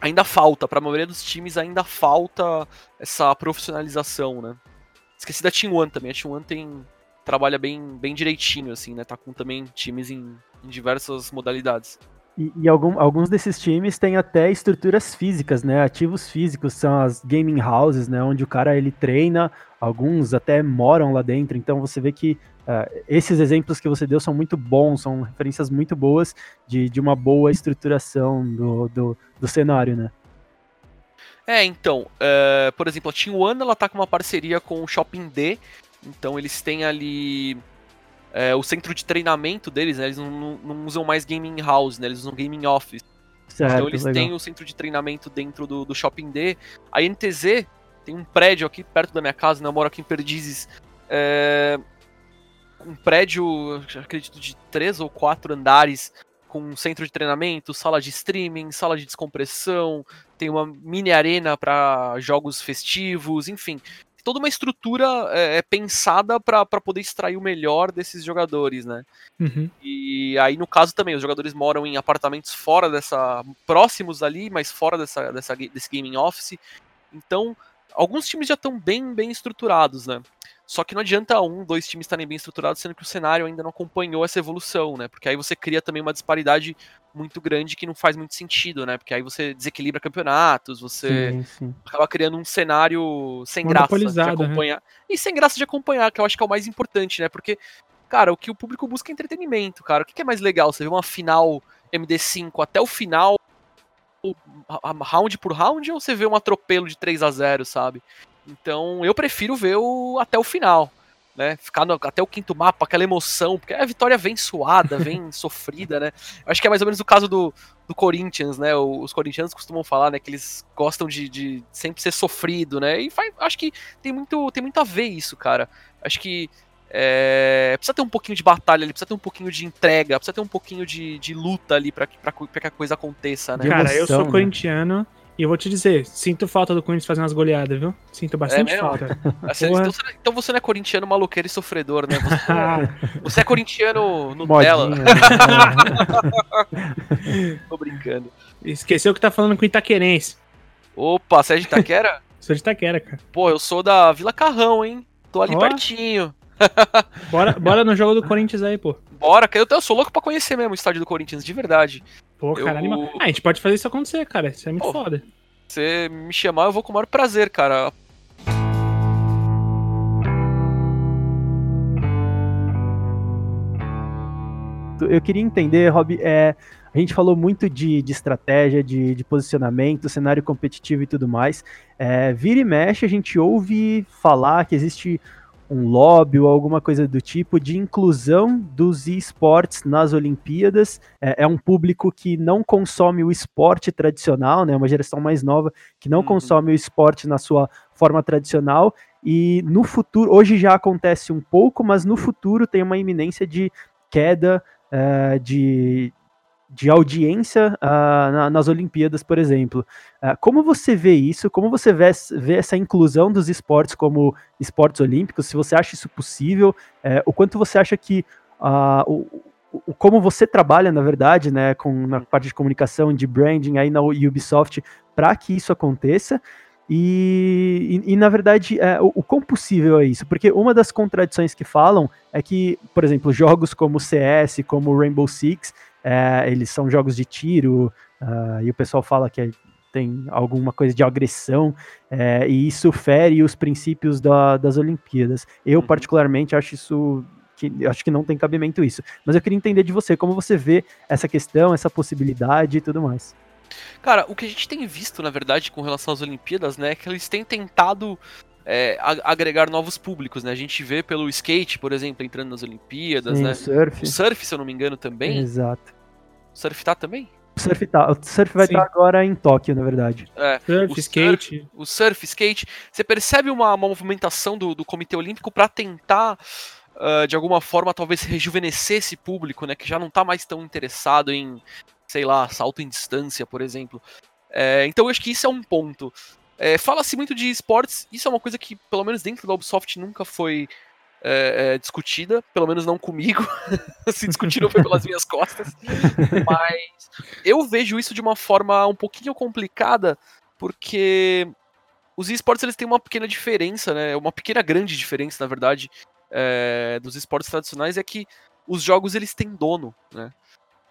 ainda falta, para a maioria dos times ainda falta essa profissionalização, né? Esqueci da Team One também. A Team One tem trabalha bem, bem direitinho assim, né? Tá com também times em, em diversas modalidades. E, e algum, alguns desses times têm até estruturas físicas, né? Ativos físicos são as gaming houses, né? Onde o cara ele treina, alguns até moram lá dentro. Então você vê que uh, esses exemplos que você deu são muito bons, são referências muito boas de, de uma boa estruturação do, do, do cenário, né? É, então, uh, por exemplo, a Team One ela tá com uma parceria com o Shopping D, então eles têm ali é, o centro de treinamento deles, né, eles não, não, não, usam mais gaming house, né, eles usam gaming office. Certo, então eles legal. têm o centro de treinamento dentro do, do Shopping D. A NTZ tem um prédio aqui perto da minha casa, né, eu moro aqui em Perdizes. É, um prédio, acredito, de três ou quatro andares, com um centro de treinamento, sala de streaming, sala de descompressão, tem uma mini arena para jogos festivos, enfim toda uma estrutura é, é pensada para poder extrair o melhor desses jogadores, né? Uhum. E aí, no caso também, os jogadores moram em apartamentos fora dessa. próximos ali, mas fora dessa, dessa, desse gaming office. Então, alguns times já estão bem, bem estruturados, né? Só que não adianta um, dois times estarem bem estruturados, sendo que o cenário ainda não acompanhou essa evolução, né? Porque aí você cria também uma disparidade muito grande que não faz muito sentido, né? Porque aí você desequilibra campeonatos, você sim, sim. acaba criando um cenário sem graça de né? acompanhar. Né? E sem graça de acompanhar, que eu acho que é o mais importante, né? Porque, cara, o que o público busca é entretenimento, cara. O que é mais legal? Você vê uma final MD5 até o final, round por round, ou você vê um atropelo de 3 a 0 sabe? Então eu prefiro ver o até o final, né? Ficar no, até o quinto mapa, aquela emoção, porque a vitória vem suada, vem sofrida, né? Eu acho que é mais ou menos o caso do, do Corinthians, né? Os corintianos costumam falar, né, que eles gostam de, de sempre ser sofrido, né? E faz, acho que tem muito, tem muito a ver isso, cara. Acho que é, precisa ter um pouquinho de batalha ali, precisa ter um pouquinho de entrega, precisa ter um pouquinho de, de luta ali pra, pra, pra que a coisa aconteça, né? Cara, eu sou né? E eu vou te dizer, sinto falta do Corinthians fazendo as goleadas, viu? Sinto bastante é falta. Assim, então, você, então, você não é corintiano maloqueiro e sofredor, né? Você, você é corintiano Nutella. Modinha, né? Tô brincando. Esqueceu que tá falando com Itaquerense. Opa, você é de Itaquera? sou de Itaquera, cara. Pô, eu sou da Vila Carrão, hein? Tô ali oh. pertinho. bora, bora no jogo do Corinthians aí, pô. Bora, eu, eu sou louco pra conhecer mesmo o estádio do Corinthians, de verdade. Pô, cara, eu... ah, a gente pode fazer isso acontecer, cara. Isso é muito Pô, foda. Você me chamar, eu vou com o maior prazer, cara. Eu queria entender, Rob, é, a gente falou muito de, de estratégia, de, de, posicionamento, cenário competitivo e tudo mais. É, vira e mexe, a gente ouve falar que existe um lobby ou alguma coisa do tipo de inclusão dos esportes nas Olimpíadas. É, é, um público que não consome o esporte tradicional, né? Uma geração mais nova que não uhum. consome o esporte na sua forma tradicional. E no futuro, hoje já acontece um pouco, mas no futuro tem uma iminência de queda uh, de, de audiência uh, na, nas Olimpíadas, por exemplo. Uh, como você vê isso? Como você vê, vê, essa inclusão dos esportes como esportes olímpicos? Se você acha isso possível, uh, o quanto você acha que o, o, como você trabalha, na verdade, né, com na parte de comunicação, de branding aí na Ubisoft, para que isso aconteça? E, e, e, na verdade, é, o, o quão possível é isso? Porque uma das contradições que falam é que, por exemplo, jogos como CS, como Rainbow Six, é, eles são jogos de tiro, uh, e o pessoal fala que é, tem alguma coisa de agressão, é, e isso fere os princípios da, das Olimpíadas. Eu, uhum. particularmente, acho isso. Que, acho que não tem cabimento isso. Mas eu queria entender de você como você vê essa questão, essa possibilidade e tudo mais. Cara, o que a gente tem visto, na verdade, com relação às Olimpíadas, né, é que eles têm tentado é, agregar novos públicos, né? A gente vê pelo skate, por exemplo, entrando nas Olimpíadas, Sim, né? Surf. O surf, se eu não me engano, também. Exato. O surf tá também? O surf tá. O surf vai estar tá agora em Tóquio, na verdade. É, surf, o skate. Surf, o surf, skate. Você percebe uma, uma movimentação do, do Comitê Olímpico para tentar. Uh, de alguma forma, talvez rejuvenescer esse público, né? Que já não tá mais tão interessado em, sei lá, salto em distância, por exemplo. É, então eu acho que isso é um ponto. É, Fala-se muito de esportes, isso é uma coisa que, pelo menos dentro da Ubisoft, nunca foi é, é, discutida, pelo menos não comigo. Se discutiram foi pelas minhas costas. Mas eu vejo isso de uma forma um pouquinho complicada, porque os esportes eles têm uma pequena diferença, né? Uma pequena grande diferença, na verdade, é, dos esportes tradicionais é que os jogos eles têm dono, né?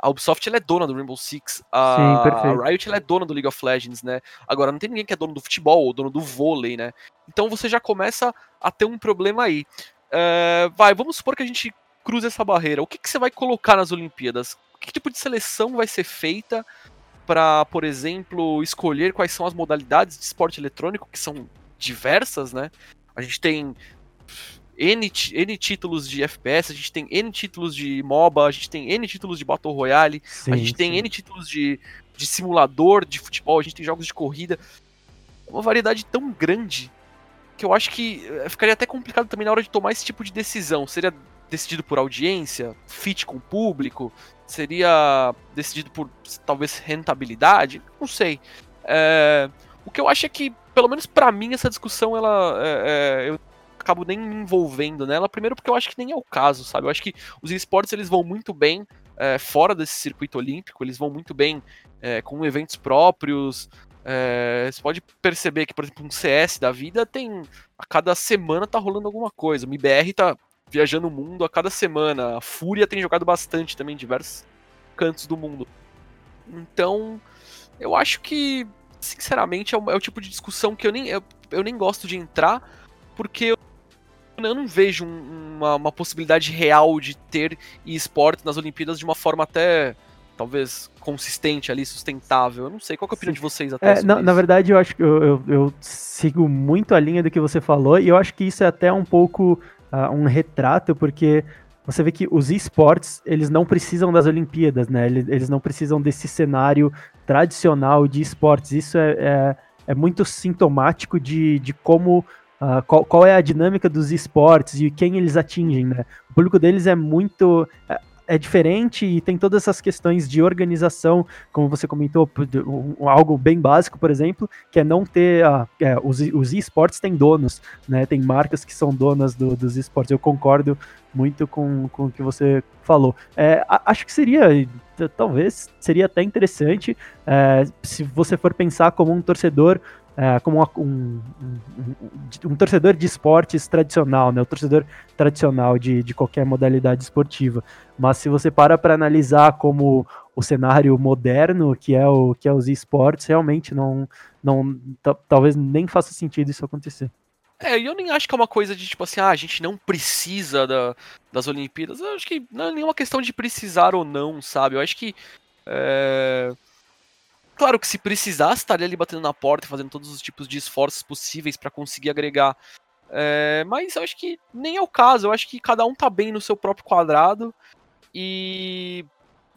A Ubisoft ela é dona do Rainbow Six, a, Sim, a Riot ela é dona do League of Legends, né? Agora não tem ninguém que é dono do futebol ou dono do vôlei, né? Então você já começa a ter um problema aí. Uh, vai, vamos supor que a gente cruza essa barreira. O que, que você vai colocar nas Olimpíadas? Que tipo de seleção vai ser feita para, por exemplo, escolher quais são as modalidades de esporte eletrônico, que são diversas, né? A gente tem N, N títulos de FPS, a gente tem N títulos de MOBA, a gente tem N títulos de Battle Royale, sim, a gente sim. tem N títulos de, de simulador de futebol, a gente tem jogos de corrida. Uma variedade tão grande que eu acho que eh, ficaria até complicado também na hora de tomar esse tipo de decisão. Seria decidido por audiência, fit com o público, seria decidido por talvez rentabilidade, não sei. É, o que eu acho é que, pelo menos para mim, essa discussão ela é, é, eu acabo nem me envolvendo nela. Primeiro porque eu acho que nem é o caso, sabe? Eu acho que os esportes eles vão muito bem é, fora desse circuito olímpico, eles vão muito bem é, com eventos próprios. É, você pode perceber que, por exemplo, um CS da vida tem. A cada semana tá rolando alguma coisa. O MBR tá viajando o mundo a cada semana. A Fúria tem jogado bastante também em diversos cantos do mundo. Então, eu acho que, sinceramente, é o, é o tipo de discussão que eu nem, eu, eu nem gosto de entrar, porque eu eu não vejo uma, uma possibilidade real de ter esporte nas Olimpíadas de uma forma até talvez consistente ali, sustentável. Eu não sei, qual é a opinião Sim. de vocês até é, na, na, verdade, eu acho que eu, eu, eu, sigo muito a linha do que você falou, e eu acho que isso é até um pouco uh, um retrato, porque você vê que os esportes, eles não precisam das Olimpíadas, né? Eles, eles não precisam desse cenário tradicional de esportes. Isso é, é, é muito sintomático de, de como Uh, qual, qual, é a dinâmica dos esportes e quem eles atingem, né? O público deles é muito. É, é diferente e tem todas essas questões de organização, como você comentou, algo bem básico, por exemplo, que é não ter. Uh, é, os, os esportes têm donos, né? Tem marcas que são donas do, dos esportes. Eu concordo muito com, com o que você falou. É, acho que seria, talvez, seria até interessante é, se você for pensar como um torcedor é, como uma, um, um, um, torcedor de esportes tradicional, né? O torcedor tradicional de, de qualquer modalidade esportiva. Mas se você para para analisar como o cenário moderno, que é o que é os esportes, realmente não, não talvez nem faça sentido isso acontecer. É, eu nem acho que é uma coisa de tipo assim, ah, a gente não precisa da, das Olimpíadas. Eu acho que não é nenhuma questão de precisar ou não, sabe? Eu acho que. É Claro que se precisasse, estaria ali batendo na porta e fazendo todos os tipos de esforços possíveis para conseguir agregar. É, mas eu acho que nem é o caso. Eu acho que cada um tá bem no seu próprio quadrado. E,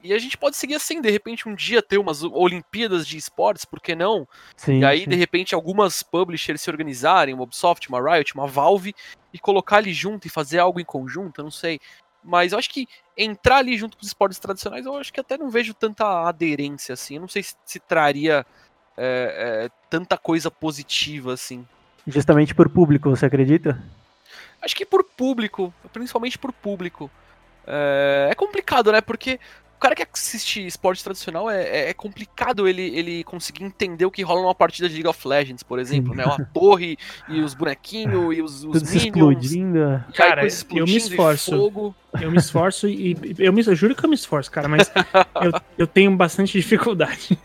e a gente pode seguir assim, de repente um dia ter umas Olimpíadas de esportes, por que não? Sim, e aí, sim. de repente, algumas publishers se organizarem, uma Ubisoft, uma Riot, uma Valve, e colocar ali junto e fazer algo em conjunto, eu não sei. Mas eu acho que entrar ali junto com os esportes tradicionais, eu acho que até não vejo tanta aderência assim. Eu não sei se, se traria é, é, tanta coisa positiva assim. Justamente por público, você acredita? Acho que por público, principalmente por público. É, é complicado, né? Porque o cara que assiste esporte tradicional é, é, é complicado ele, ele conseguir entender o que rola numa partida de League of Legends, por exemplo, né? Uma torre e os bonequinhos e os, os Tudo explodindo. Cara, eu me esforço. Eu me esforço e eu, me, eu juro que eu me esforço, cara, mas eu, eu tenho bastante dificuldade.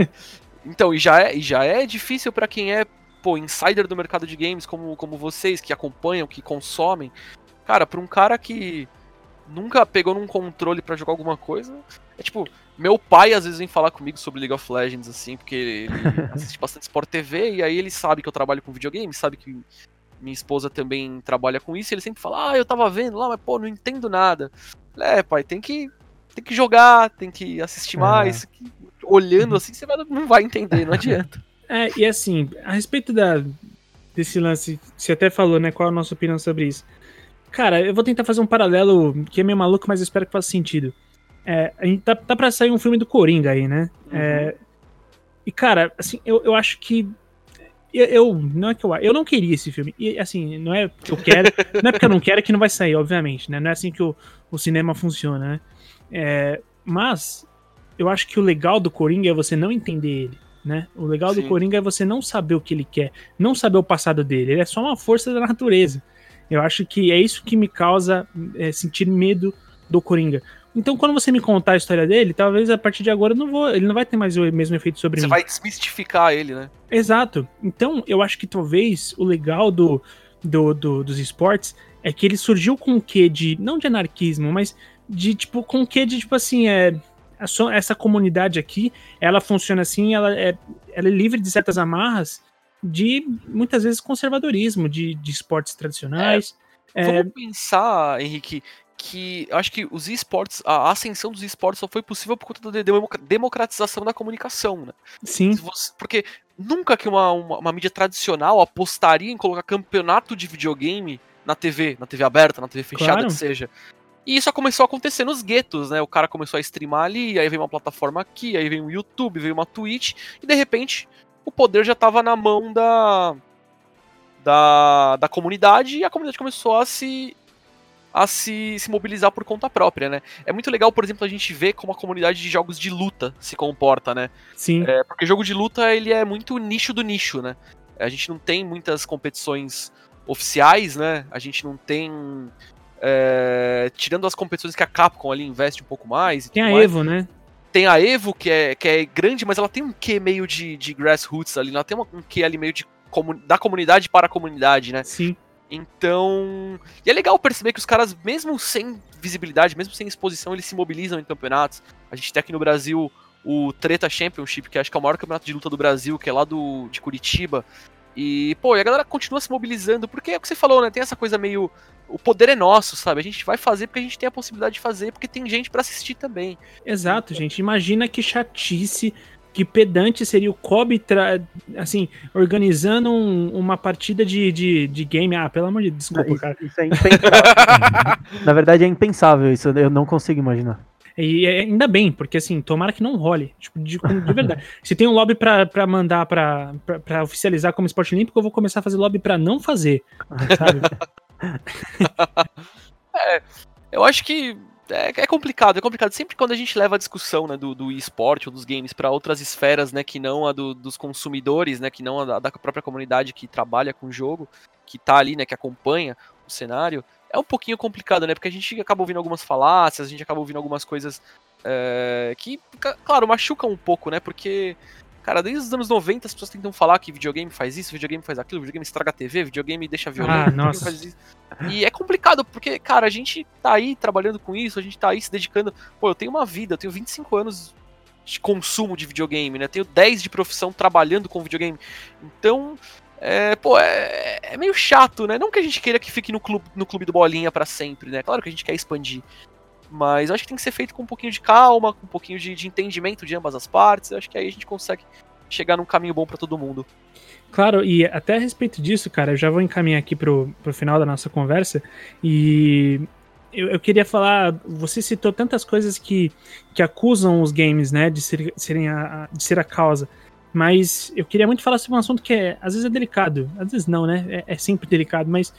Então, e já é, já é difícil para quem é, pô, insider do mercado de games, como, como vocês, que acompanham, que consomem. Cara, pra um cara que nunca pegou num controle para jogar alguma coisa. É tipo, meu pai às vezes vem falar comigo sobre League of Legends, assim, porque ele assiste bastante Sport TV, e aí ele sabe que eu trabalho com videogame, sabe que minha esposa também trabalha com isso, e ele sempre fala, ah, eu tava vendo lá, mas pô, não entendo nada. É, pai, tem que, tem que jogar, tem que assistir mais. Que, olhando assim, você vai, não vai entender, não adianta. É, e assim, a respeito da, desse lance, você até falou, né, qual a nossa opinião sobre isso. Cara, eu vou tentar fazer um paralelo que é meio maluco, mas eu espero que faça sentido. É, a gente tá, tá pra sair um filme do Coringa aí, né? Uhum. É, e, cara, assim, eu, eu acho que. Eu, eu, não é que eu, eu não queria esse filme. E, assim, não é que eu quero. não é porque eu não quero que não vai sair, obviamente, né? Não é assim que o, o cinema funciona, né? É, mas, eu acho que o legal do Coringa é você não entender ele. Né? O legal Sim. do Coringa é você não saber o que ele quer, não saber o passado dele. Ele é só uma força da natureza. Eu acho que é isso que me causa é, sentir medo do Coringa. Então, quando você me contar a história dele, talvez a partir de agora não vou, ele não vai ter mais o mesmo efeito sobre você mim. Você vai desmistificar ele, né? Exato. Então, eu acho que talvez o legal do, do, do dos esportes é que ele surgiu com o quê de, não de anarquismo, mas de, tipo, com o quê de, tipo assim, é, essa comunidade aqui, ela funciona assim, ela é, ela é livre de certas amarras, de muitas vezes conservadorismo de, de esportes tradicionais. É, vamos é... pensar, Henrique, que acho que os esportes, a ascensão dos esportes só foi possível por conta da democratização da comunicação, né? Sim. Porque nunca que uma, uma, uma, mídia tradicional apostaria em colocar campeonato de videogame na TV, na TV aberta, na TV fechada, claro. que seja. E isso começou a acontecer nos guetos, né? O cara começou a streamar ali, aí veio uma plataforma aqui, aí veio um YouTube, veio uma Twitch, e de repente o poder já estava na mão da, da, da comunidade e a comunidade começou a se a se, se mobilizar por conta própria, né? É muito legal, por exemplo, a gente ver como a comunidade de jogos de luta se comporta, né? Sim. É, porque jogo de luta, ele é muito nicho do nicho, né? A gente não tem muitas competições oficiais, né? A gente não tem... É, tirando as competições que a Capcom ali investe um pouco mais. Tem a mais, Evo, né? Tem a Evo, que é, que é grande, mas ela tem um quê meio de, de grassroots ali, ela tem um quê ali meio de da comunidade para a comunidade, né? Sim. Então. E é legal perceber que os caras, mesmo sem visibilidade, mesmo sem exposição, eles se mobilizam em campeonatos. A gente tem aqui no Brasil o Treta Championship, que acho que é o maior campeonato de luta do Brasil, que é lá do, de Curitiba. E, pô, e a galera continua se mobilizando, porque é o que você falou, né? Tem essa coisa meio o poder é nosso, sabe? A gente vai fazer porque a gente tem a possibilidade de fazer, porque tem gente para assistir também. Exato, gente. Imagina que chatice, que pedante seria o Kobe, assim, organizando um, uma partida de, de, de, game. Ah, pelo amor de Deus, desculpa, isso, cara. Isso é impensável. Na verdade, é impensável isso, eu não consigo imaginar. E ainda bem, porque assim, tomara que não role. Tipo, de, de verdade. Se tem um lobby pra, pra mandar pra, pra, pra, oficializar como esporte olímpico, eu vou começar a fazer lobby pra não fazer. Sabe? é, eu acho que é, é, complicado, é complicado. Sempre quando a gente leva a discussão né, do, do esporte ou dos games para outras esferas, né, que não a do, dos consumidores, né, que não a da, própria comunidade que trabalha com o jogo, que tá ali, né, que acompanha o cenário, é um pouquinho complicado, né, porque a gente acaba ouvindo algumas falácias, a gente acaba ouvindo algumas coisas é, que, claro, machucam um pouco, né, porque Cara, desde os anos 90 as pessoas tentam falar que videogame faz isso, videogame faz aquilo, videogame estraga a TV, videogame deixa violento, ah, nossa. faz isso. E é complicado, porque, cara, a gente tá aí trabalhando com isso, a gente tá aí se dedicando. Pô, eu tenho uma vida, eu tenho 25 anos de consumo de videogame, né? Tenho 10 de profissão trabalhando com videogame. Então, é, pô, é, é, meio chato, né? Não que a gente queira que fique no clube, no clube do bolinha para sempre, né? Claro que a gente quer expandir. Mas acho que tem que ser feito com um pouquinho de calma, com um pouquinho de, de entendimento de ambas as partes. Acho que aí a gente consegue chegar num caminho bom para todo mundo. Claro, e até a respeito disso, cara, eu já vou encaminhar aqui pro, pro final da nossa conversa. E eu, eu, queria falar. Você citou tantas coisas que, que acusam os games, né, de, ser, serem a, de ser a causa. Mas eu queria muito falar sobre um assunto que é, às vezes é delicado, às vezes não, né? É, é sempre delicado, mas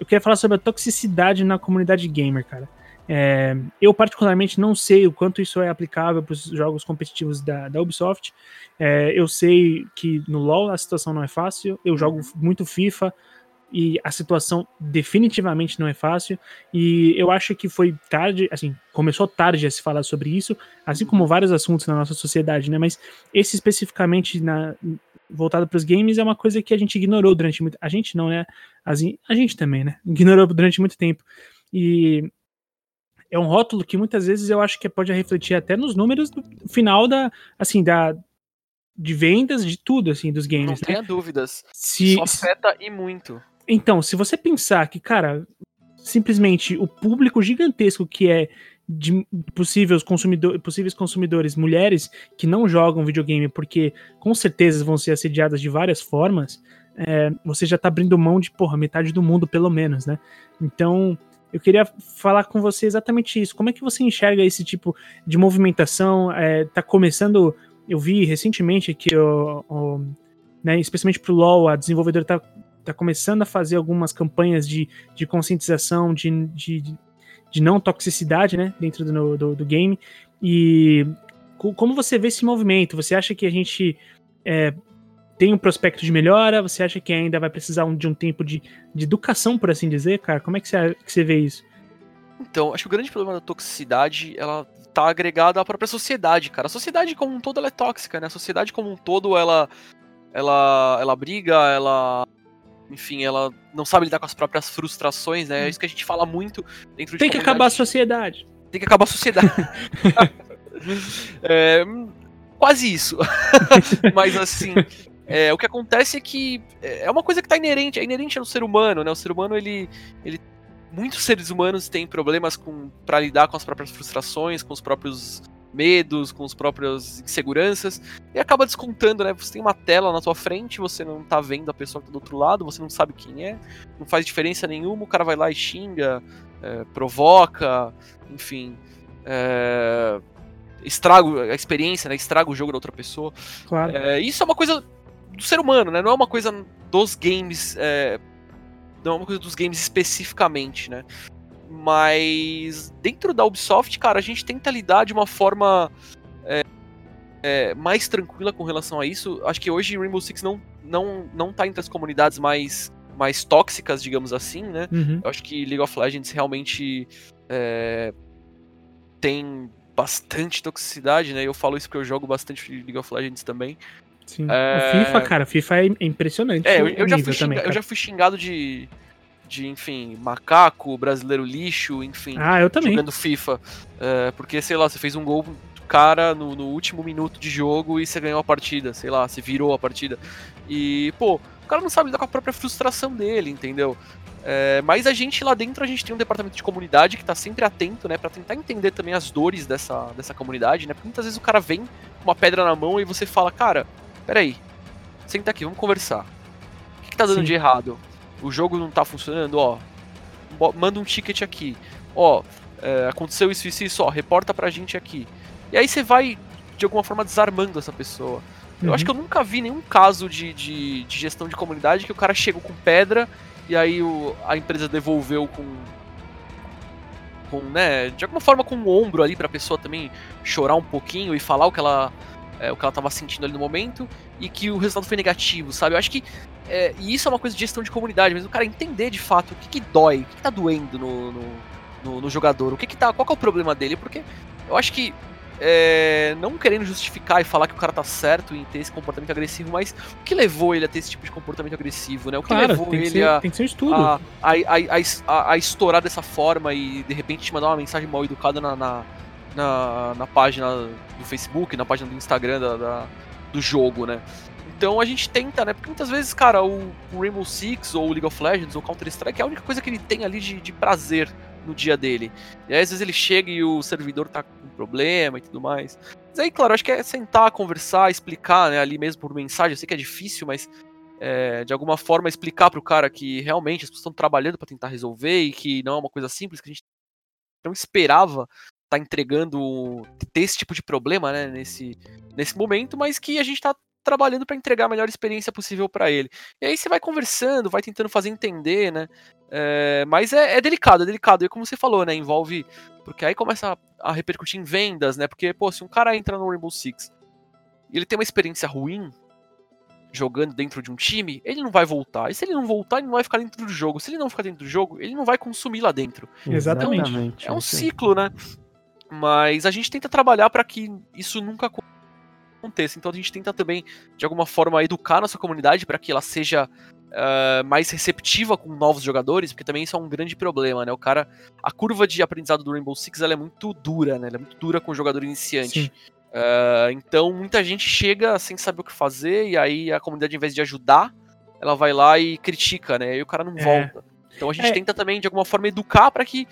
eu queria falar sobre a toxicidade na comunidade gamer, cara. É, eu, particularmente, não sei o quanto isso é aplicável para os jogos competitivos da, da Ubisoft. É, eu sei que no LoL a situação não é fácil. Eu jogo muito FIFA, e a situação definitivamente não é fácil. E eu acho que foi tarde, assim, começou tarde a se falar sobre isso, assim como vários assuntos na nossa sociedade, né? Mas esse especificamente na, voltado para os games é uma coisa que a gente ignorou durante muito. A gente não, né? a gente também, né? Ignorou durante muito tempo. E é um rótulo que muitas vezes eu acho que pode refletir até nos números do final da, assim, da de vendas de tudo assim dos games. Não né? tenha dúvidas. Se, Só afeta e muito. Então, se você pensar que, cara, simplesmente o público gigantesco que é de possíveis, consumidor, possíveis consumidores, mulheres que não jogam videogame porque com certeza vão ser assediadas de várias formas, é, você já tá abrindo mão de, porra, metade do mundo, pelo menos, né? Então, eu queria falar com você exatamente isso. Como é que você enxerga esse tipo de movimentação? É, tá começando. Eu vi recentemente que, o, o né, especialmente pro LoL, a desenvolvedora tá está começando a fazer algumas campanhas de, de conscientização, de, de, de não toxicidade, né, dentro do, do, do, game. E como você vê esse movimento? Você acha que a gente é, tem um prospecto de melhora? Você acha que ainda vai precisar de um tempo de, de educação, por assim dizer, cara? Como é que você, que você vê isso? Então, acho que o grande problema da toxicidade, ela tá agregada à própria sociedade, cara. A sociedade como um todo, ela é tóxica, né? A sociedade como um todo, ela ela ela briga, ela enfim, ela não sabe lidar com as próprias frustrações, né? É isso que a gente fala muito dentro Tem de que acabar a sociedade. Tem que acabar a sociedade. é, quase isso. Mas assim, é, o que acontece é que é uma coisa que está inerente, é inerente ao ser humano, né? O ser humano, ele, ele muitos seres humanos têm problemas com para lidar com as próprias frustrações, com os próprios medos, com as próprias inseguranças, e acaba descontando, né? Você tem uma tela na sua frente, você não tá vendo a pessoa que tá do outro lado, você não sabe quem é, não faz diferença nenhuma, o cara vai lá e xinga, é, provoca, enfim. É, estraga a experiência, né? Estraga o jogo da outra pessoa. Claro. É, isso é uma coisa do ser humano, né? Não é uma coisa dos games. É, não é uma coisa dos games especificamente, né? Mas dentro da Ubisoft, cara, a gente tenta lidar de uma forma é, é, mais tranquila com relação a isso. Acho que hoje Rainbow Six não, não, não tá entre as comunidades mais, mais tóxicas, digamos assim, né? Uhum. Eu acho que League of Legends realmente é, tem bastante toxicidade, né? Eu falo isso porque eu jogo bastante League of Legends também. Sim. É... O FIFA, cara, FIFA é impressionante. É, eu, eu já fui xinga... também, eu já fui xingado de de, enfim, macaco, brasileiro lixo, enfim. Ah, eu também. Jogando FIFA. É, porque, sei lá, você fez um gol cara no, no, último minuto de jogo e você ganhou a partida, sei lá, você virou a partida. E, pô, o cara não sabe lidar com a própria frustração dele, entendeu? É, mas a gente lá dentro, a gente tem um departamento de comunidade que tá sempre atento, né, para tentar entender também as dores dessa, dessa comunidade, né? Porque muitas vezes o cara vem com uma pedra na mão e você fala, cara, peraí, senta aqui, vamos conversar. O que, que tá dando Sim. de errado? o jogo não tá funcionando, ó, manda um ticket aqui, ó, é, aconteceu isso, isso, isso, ó, reporta pra gente aqui. E aí você vai, de alguma forma, desarmando essa pessoa. Uhum. Eu acho que eu nunca vi nenhum caso de, de, de, gestão de comunidade que o cara chegou com pedra e aí o, a empresa devolveu com. com, né, de alguma forma com o um ombro ali pra pessoa também chorar um pouquinho e falar o que ela é, o que ela tava sentindo ali no momento e que o resultado foi negativo, sabe? Eu acho que é, e isso é uma coisa de gestão de comunidade, mas o cara entender de fato o que, que dói, o que, que tá doendo no, no, no, no jogador, o que, que tá. Qual que é o problema dele, porque eu acho que. É, não querendo justificar e falar que o cara tá certo em ter esse comportamento agressivo, mas o que levou ele a ter esse tipo de comportamento agressivo, né? O que claro, levou ele ser, a, tem que ser um estudo. A, a, a, a, estourar dessa forma e de repente te mandar uma mensagem mal educada na, na, na, na página do Facebook, na página do Instagram da, da do jogo, né? Então a gente tenta, né? Porque muitas vezes, cara, o, Rainbow Six ou o League of Legends ou Counter-Strike é a única coisa que ele tem ali de, de prazer no dia dele. E aí, às vezes ele chega e o servidor tá com problema e tudo mais. Mas aí, claro, acho que é sentar, conversar, explicar, né, ali mesmo por mensagem. Eu sei que é difícil, mas é, de alguma forma explicar pro cara que realmente as pessoas estão trabalhando para tentar resolver e que não é uma coisa simples, que a gente não esperava tá entregando ter esse tipo de problema, né, nesse, nesse momento, mas que a gente está trabalhando para entregar a melhor experiência possível para ele. E aí você vai conversando, vai tentando fazer entender, né? É, mas é, é, delicado, é delicado. E como você falou, né? Envolve. Porque aí começa a, a, repercutir em vendas, né? Porque, pô, se um cara entra no Rainbow Six e ele tem uma experiência ruim jogando dentro de um time, ele não vai voltar. E se ele não voltar, ele não vai ficar dentro do jogo. Se ele não ficar dentro do jogo, ele não vai consumir lá dentro. Exatamente. Então, é um ciclo, né? Mas a gente tenta trabalhar para que isso nunca aconteça. Então a gente tenta também, de alguma forma, educar nossa comunidade para que ela seja uh, mais receptiva com novos jogadores, porque também isso é um grande problema, né? O cara. A curva de aprendizado do Rainbow Six ela é muito dura, né? Ela é muito dura com o jogador iniciante. Uh, então muita gente chega sem saber o que fazer, e aí a comunidade, em vez de ajudar, ela vai lá e critica, né? E o cara não é. volta. Então a gente é. tenta também, de alguma forma, educar para que,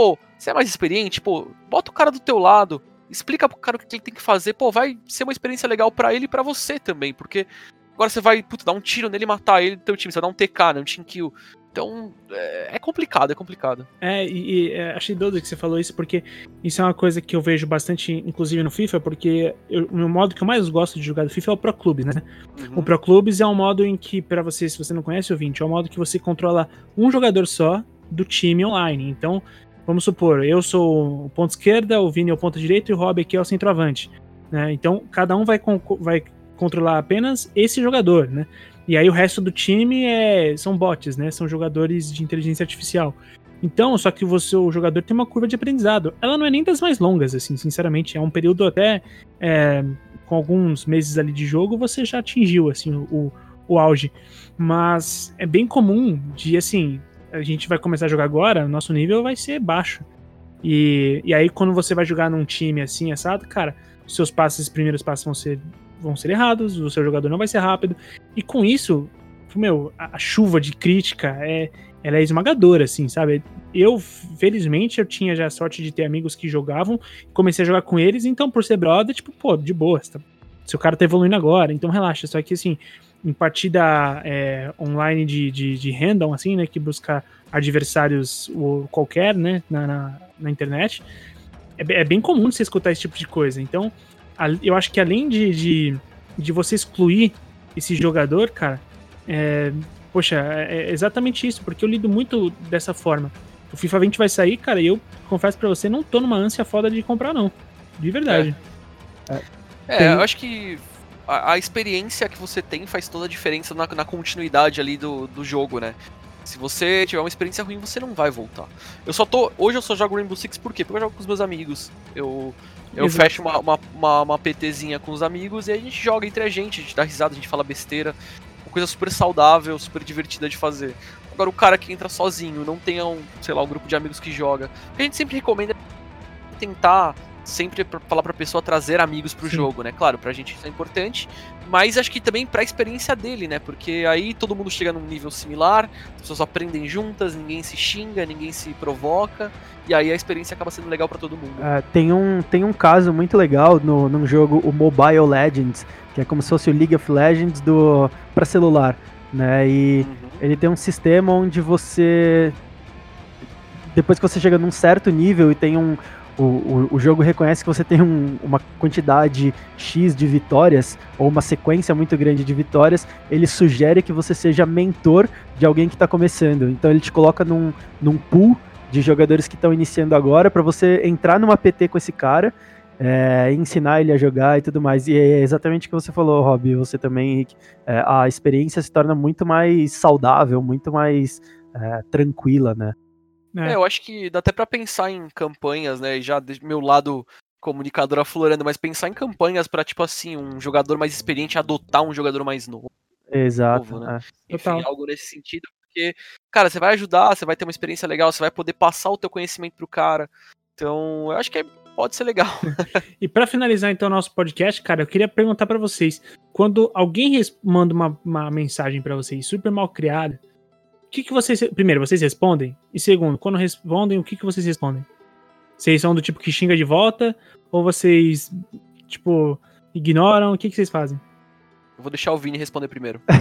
pô, você é mais experiente, pô, bota o cara do teu lado, explica pro cara o que ele tem que fazer, pô, vai ser uma experiência legal para ele e para você também, porque agora você vai, puta, dar um tiro nele e matar ele do teu time, você vai dar um TK, né, um team kill. Então, é, é complicado, é complicado. É, e, e é, achei doido que você falou isso, porque isso é uma coisa que eu vejo bastante, inclusive no FIFA, porque eu, o modo que eu mais gosto de jogar do FIFA é o Pro Clubes, né? Uhum. O Pro Clubes é um modo em que, para você, se você não conhece o 20, é um modo que você controla um jogador só do time online. Então, Vamos supor, eu sou o ponto esquerda, o Vini é o ponto direito e o Rob aqui é o centroavante. Né? Então, cada um vai, vai controlar apenas esse jogador, né? E aí o resto do time é, são bots, né? São jogadores de inteligência artificial. Então, só que você, o jogador tem uma curva de aprendizado. Ela não é nem das mais longas, assim, sinceramente. É um período até é, com alguns meses ali de jogo, você já atingiu, assim, o, o auge. Mas é bem comum de, assim, a gente vai começar a jogar agora, nosso nível vai ser baixo. E, e aí, quando você vai jogar num time assim, assado, cara, seus passes, os primeiros passos vão ser, vão ser errados, o seu jogador não vai ser rápido. E com isso, meu, a, a chuva de crítica é, ela é esmagadora, assim, sabe? Eu, felizmente, eu tinha já a sorte de ter amigos que jogavam, comecei a jogar com eles, então, por ser brother, tipo, pô, de boa, tá, seu cara tá evoluindo agora, então relaxa. Só que, assim, em partida é, online de, de, de, random, assim, né? Que busca adversários qualquer, né? Na, na, na internet. É, é, bem comum você escutar esse tipo de coisa. Então, a, eu acho que além de, de, de, você excluir esse jogador, cara, é, poxa, é, é exatamente isso, porque eu lido muito dessa forma. O FIFA 20 vai sair, cara, e eu confesso para você, não tô numa ânsia foda de comprar, não. De verdade. É, é eu acho que a, a, experiência que você tem faz toda a diferença na, na continuidade ali do, do jogo, né? Se você tiver uma experiência ruim, você não vai voltar. Eu só tô. Hoje eu só jogo Rainbow Six por quê? Porque eu jogo com os meus amigos. Eu, eu fecho uma, uma, uma, uma, PTzinha com os amigos e a gente joga entre a gente, a gente dá risada, a gente fala besteira. Uma coisa super saudável, super divertida de fazer. Agora o cara que entra sozinho, não tenha um, sei lá, um grupo de amigos que joga. A gente sempre recomenda tentar sempre falar pra pessoa trazer amigos pro Sim. jogo, né? Claro, pra gente isso é importante, mas acho que também pra experiência dele, né? Porque aí todo mundo chega num nível similar, as pessoas aprendem juntas, ninguém se xinga, ninguém se provoca, e aí a experiência acaba sendo legal para todo mundo. É, tem, um, tem um caso muito legal no, no jogo, o Mobile Legends, que é como se fosse o League of Legends do para celular, né? E uhum. ele tem um sistema onde você depois que você chega num certo nível e tem um, o, o, o, jogo reconhece que você tem um, uma quantidade X de vitórias, ou uma sequência muito grande de vitórias, ele sugere que você seja mentor de alguém que está começando. Então ele te coloca num, num pool de jogadores que estão iniciando agora para você entrar numa PT com esse cara, é, ensinar ele a jogar e tudo mais. E é exatamente o que você falou, Rob, você também, Henrique. É, a experiência se torna muito mais saudável, muito mais é, tranquila, né? É. é. eu acho que dá até para pensar em campanhas, né? Já meu lado comunicador aflorando, mas pensar em campanhas para tipo assim, um jogador mais experiente adotar um jogador mais novo. Exato. Novo, né? é. Enfim, Total. algo nesse sentido, porque, cara, você vai ajudar, você vai ter uma experiência legal, você vai poder passar o teu conhecimento pro cara. Então, eu acho que é, pode ser legal. e para finalizar então o nosso podcast, cara, eu queria perguntar para vocês, quando alguém manda uma, uma mensagem para vocês super mal criada, que, que vocês. Primeiro, vocês respondem? E segundo, quando respondem, o que, que vocês respondem? Vocês são do tipo que xinga de volta? Ou vocês, tipo, ignoram? O que, que vocês fazem? Eu vou deixar o Vini responder primeiro.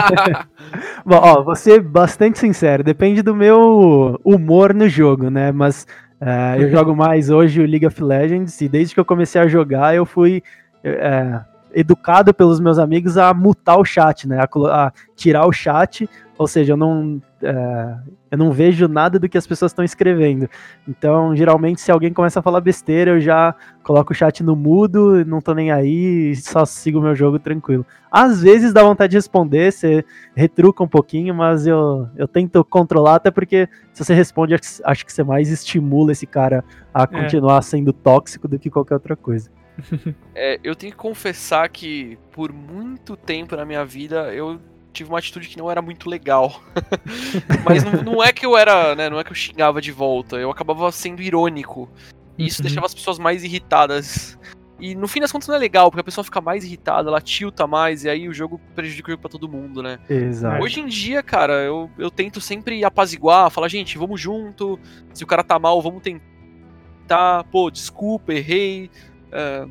Bom, ó, vou ser bastante sincero, depende do meu humor no jogo, né? Mas uh, eu jogo mais hoje o League of Legends e desde que eu comecei a jogar eu fui uh, educado pelos meus amigos a mutar o chat, né? A, a tirar o chat, ou seja, eu não, uh, eu não vejo nada do que as pessoas estão escrevendo. Então, geralmente, se alguém começa a falar besteira, eu já coloco o chat no mudo, não tô nem aí, só sigo o meu jogo tranquilo. Às vezes dá vontade de responder, você retruca um pouquinho, mas eu, eu tento controlar, até porque se você responde, acho que você mais estimula esse cara a é. continuar é. sendo tóxico do que qualquer outra coisa. É, eu tenho que confessar que por muito tempo na minha vida eu tive uma atitude que não era muito legal. Mas não, não, é que eu era, né, não é que eu xingava de volta, eu acabava sendo irônico. E isso uhum. deixava as pessoas mais irritadas. E no fim das contas não é legal, porque a pessoa fica mais irritada, ela tilta mais, e aí o jogo prejudica o jogo pra todo mundo, né? Exato. Hoje em dia, cara, eu, eu tento sempre apaziguar, falar, gente, vamos junto, se o cara tá mal, vamos tentar, pô, desculpa, errei, Uh,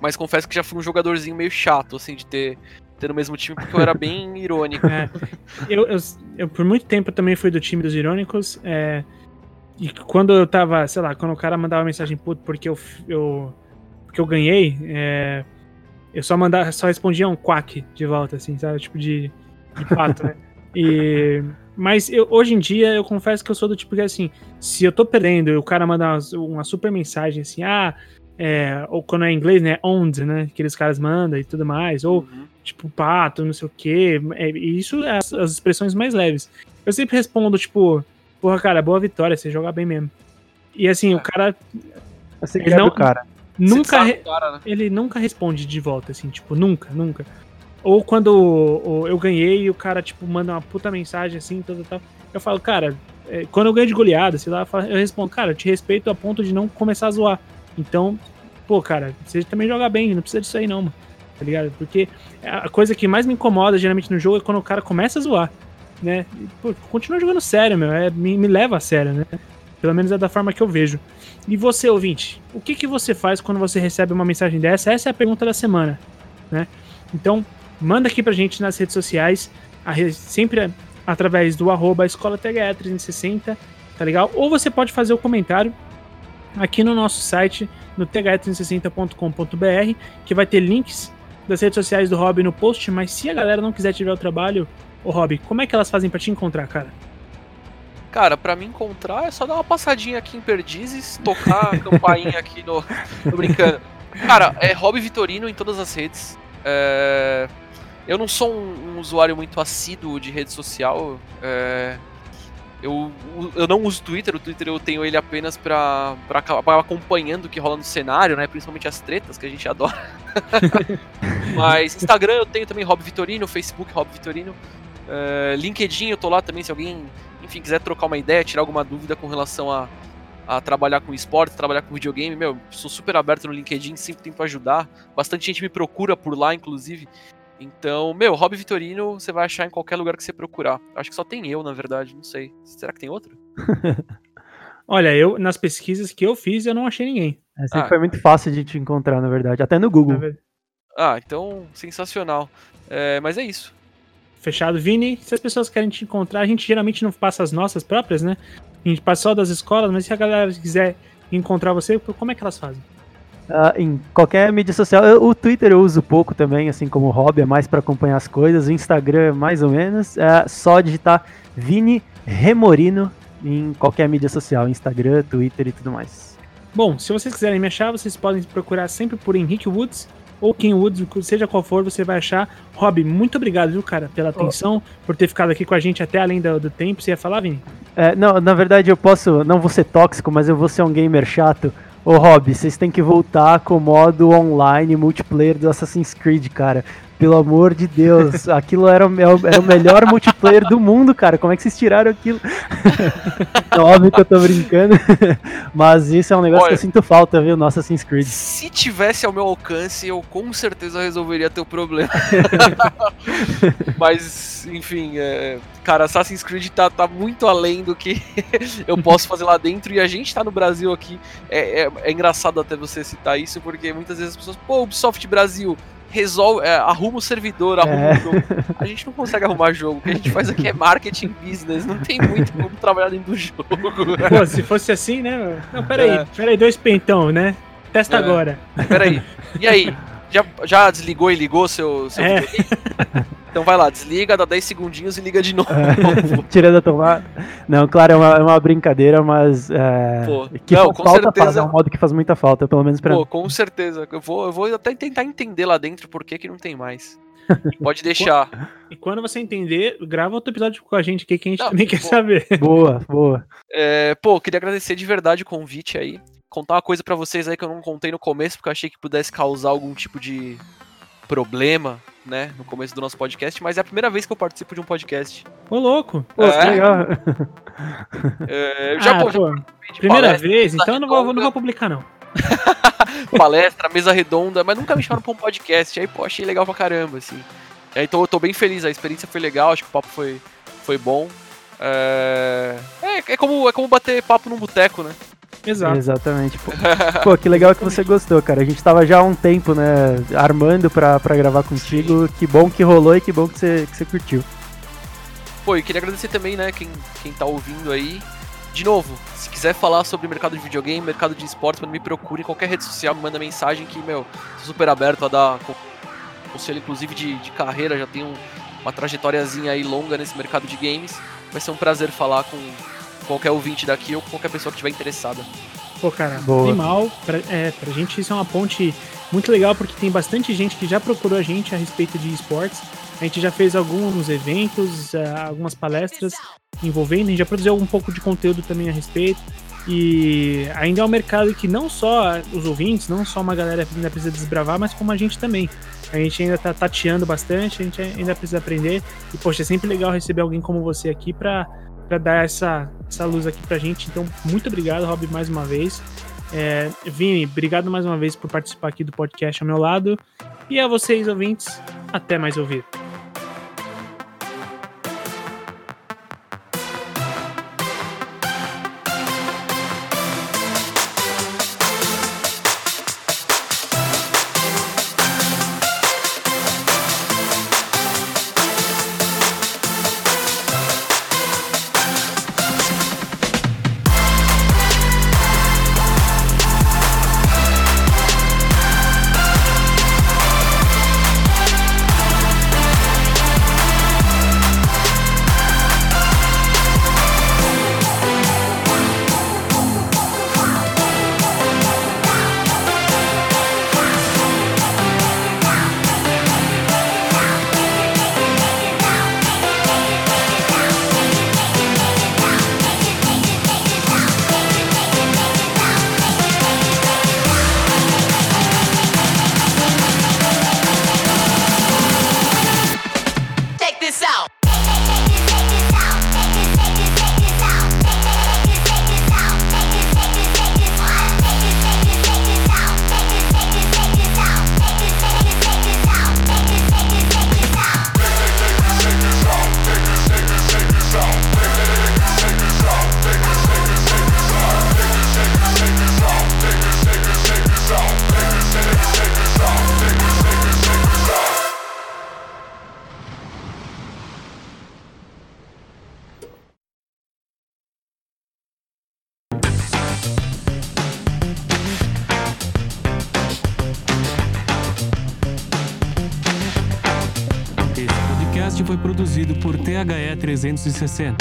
mas confesso que já fui um jogadorzinho meio chato, assim, de ter, ter no mesmo time, porque eu era bem irônico. É, eu, eu, eu, por muito tempo, também fui do time dos irônicos. É, e quando eu tava, sei lá, quando o cara mandava mensagem puto porque eu, eu, porque eu ganhei, é, eu só mandava, só respondia um quack de volta, assim, sabe? Tipo de, de pato, né? E, mas eu, hoje em dia eu confesso que eu sou do tipo que assim, se eu tô perdendo e o cara manda uma, uma super mensagem assim, ah, é, ou quando é em inglês, né? Owned, né? Que eles caras mandam e tudo mais. Ou, uhum. tipo, pato, não sei o quê. É, isso é as, as, expressões mais leves. Eu sempre respondo, tipo, porra, cara, boa vitória, você joga bem mesmo. E assim, é. o cara. Você ele não, cara. Nunca, re, cara, né? ele nunca responde de volta, assim, tipo, nunca, nunca. Ou quando eu ganhei e o cara, tipo, manda uma puta mensagem assim, tal, tal, Eu falo, cara, é, quando eu ganho de goleada, sei lá, eu respondo, cara, eu te respeito a ponto de não começar a zoar. Então, pô, cara, você também joga bem, não precisa disso aí não, mano. Tá ligado? Porque a coisa que mais me incomoda geralmente no jogo é quando o cara começa a zoar, né? pô, continua jogando sério, meu. É, me, me leva a sério, né? Pelo menos é da forma que eu vejo. E você, ouvinte, o que, que você faz quando você recebe uma mensagem dessa? Essa é a pergunta da semana, né? Então, manda aqui pra gente nas redes sociais, sempre através do arroba escola 360 tá legal? Ou você pode fazer o comentário aqui no nosso site, no th360.com.br, que vai ter links das redes sociais do Rob no post, mas se a galera não quiser te ver o trabalho, ô Rob, como é que elas fazem para te encontrar, cara? Cara, para me encontrar é só dar uma passadinha aqui em Perdizes, tocar a campainha aqui no. Tô brincando. Cara, é Rob Vitorino em todas as redes. É... Eu não sou um, um, usuário muito assíduo de rede social. É... Eu, eu não uso Twitter, o Twitter eu tenho ele apenas pra, pra acabar acompanhando o que rola no cenário, né? Principalmente as tretas que a gente adora. Mas Instagram eu tenho também Rob Vitorino, Facebook Rob Vitorino. Uh, LinkedIn eu tô lá também, se alguém, enfim, quiser trocar uma ideia, tirar alguma dúvida com relação a, a trabalhar com esporte, trabalhar com videogame, meu, sou super aberto no LinkedIn, sempre tento ajudar. Bastante gente me procura por lá, inclusive. Então, meu, Rob Vitorino você vai achar em qualquer lugar que você procurar. Acho que só tem eu, na verdade, não sei. Será que tem outro? Olha, eu nas pesquisas que eu fiz, eu não achei ninguém. Essa ah. foi muito fácil de te encontrar, na verdade, até no Google. Ah, então, sensacional. É, mas é isso. Fechado, Vini. Se as pessoas querem te encontrar, a gente geralmente não passa as nossas próprias, né? A gente passa só das escolas, mas se a galera quiser encontrar você, como é que elas fazem? Uh, em qualquer mídia social. Eu, o Twitter eu uso pouco também, assim como hobby, é mais para acompanhar as coisas. O Instagram, mais ou menos. É só digitar Vini Remorino em qualquer mídia social, Instagram, Twitter e tudo mais. Bom, se vocês quiserem me achar, vocês podem procurar sempre por Henrique Woods ou Ken Woods, seja qual for, você vai achar. Rob, muito obrigado, viu, cara, pela atenção, oh. por ter ficado aqui com a gente até além do, do tempo. Você ia falar, Vini? É, não, na verdade eu posso, não vou ser tóxico, mas eu vou ser um gamer chato. Ô Rob, vocês têm que voltar com o modo online multiplayer do Assassin's Creed, cara. Pelo amor de Deus, aquilo era o, era o melhor multiplayer do mundo, cara. Como é que vocês tiraram aquilo? óbvio que eu tô brincando. Mas isso é um negócio Olha, que eu sinto falta, viu? No Assassin's Creed. Se tivesse ao meu alcance, eu com certeza resolveria teu problema. Mas, enfim, é, cara, Assassin's Creed tá, tá muito além do que eu posso fazer lá dentro. E a gente tá no Brasil aqui. É, é, é engraçado até você citar isso, porque muitas vezes as pessoas, pô, Ubisoft Brasil resolve, é, arruma o servidor, arruma É. o jogo. A gente não consegue arrumar jogo. O que a gente faz aqui é marketing business. Não tem muito como trabalhar dentro do jogo. Pô, se fosse assim, né? Não, peraí, É. peraí, dois pentão, né? Testa É. agora. Peraí. E aí? Já, já desligou e ligou seu, seu É. videogame? Então vai lá, desliga, dá 10 segundinhos e liga de novo. Tira da tomada. Não, claro, é uma, é uma brincadeira, mas é, Pô, que não, com falta, certeza- faz, é um modo que faz muita falta, pelo menos pra Pô, mim. com certeza. Eu vou, eu vou até tentar entender lá dentro por que, que não tem mais. Pode deixar. E quando você entender, grava outro episódio com a gente aqui que a gente Não, também quer pô. saber. Boa, boa. É, pô, queria agradecer de verdade o convite aí. Contar uma coisa pra vocês aí que eu não contei no começo, porque eu achei que pudesse causar algum tipo de problema, né, no começo do nosso podcast, mas é a primeira vez que eu participo de um podcast. Ô, louco. Pô, É? que legal. É, eu já, Ah, pô, já primeira palestra, vez, então eu não vou, não vou publicar, não. palestra, mesa redonda, mas nunca me chamaram pra um podcast. Aí, pô, achei legal pra caramba, assim. Aí, então eu tô bem feliz, a experiência foi legal, acho que o papo foi, foi bom. É, é, é como, é como bater papo num boteco, né? Exato. Exatamente. Pô. Pô, que legal que você gostou, cara. A gente tava já há um tempo, né, armando pra, pra gravar contigo. Que bom que rolou e que bom que você, que você curtiu. Pô, e queria agradecer também, né, quem, quem tá ouvindo aí. De novo, se quiser falar sobre mercado de videogame, mercado de esportes, me procure em qualquer rede social, me manda mensagem que, meu, sou super aberto a dar co- conselho, inclusive de, de carreira, já tenho uma trajetóriazinha aí longa nesse mercado de games. Vai ser um prazer falar com qualquer ouvinte daqui ou qualquer pessoa que estiver interessada. Pô, cara, Boa. animal. Pra, é, pra gente isso é uma ponte muito legal, porque tem bastante gente que já procurou a gente a respeito de esportes. A gente já fez alguns eventos, eh, algumas palestras envolvendo, a gente já produziu um pouco de conteúdo também a respeito. E ainda é um mercado que não só os ouvintes, não só uma galera ainda precisa desbravar, mas como a gente também. A gente ainda tá tateando bastante, a gente ainda precisa aprender. E, poxa, é sempre legal receber alguém como você aqui pra, pra dar essa, essa luz aqui pra gente. Então, muito obrigado, Rob, mais uma vez. É, Vini, obrigado mais uma vez por participar aqui do podcast ao meu lado. E a vocês, ouvintes, até mais ouvir. 1960.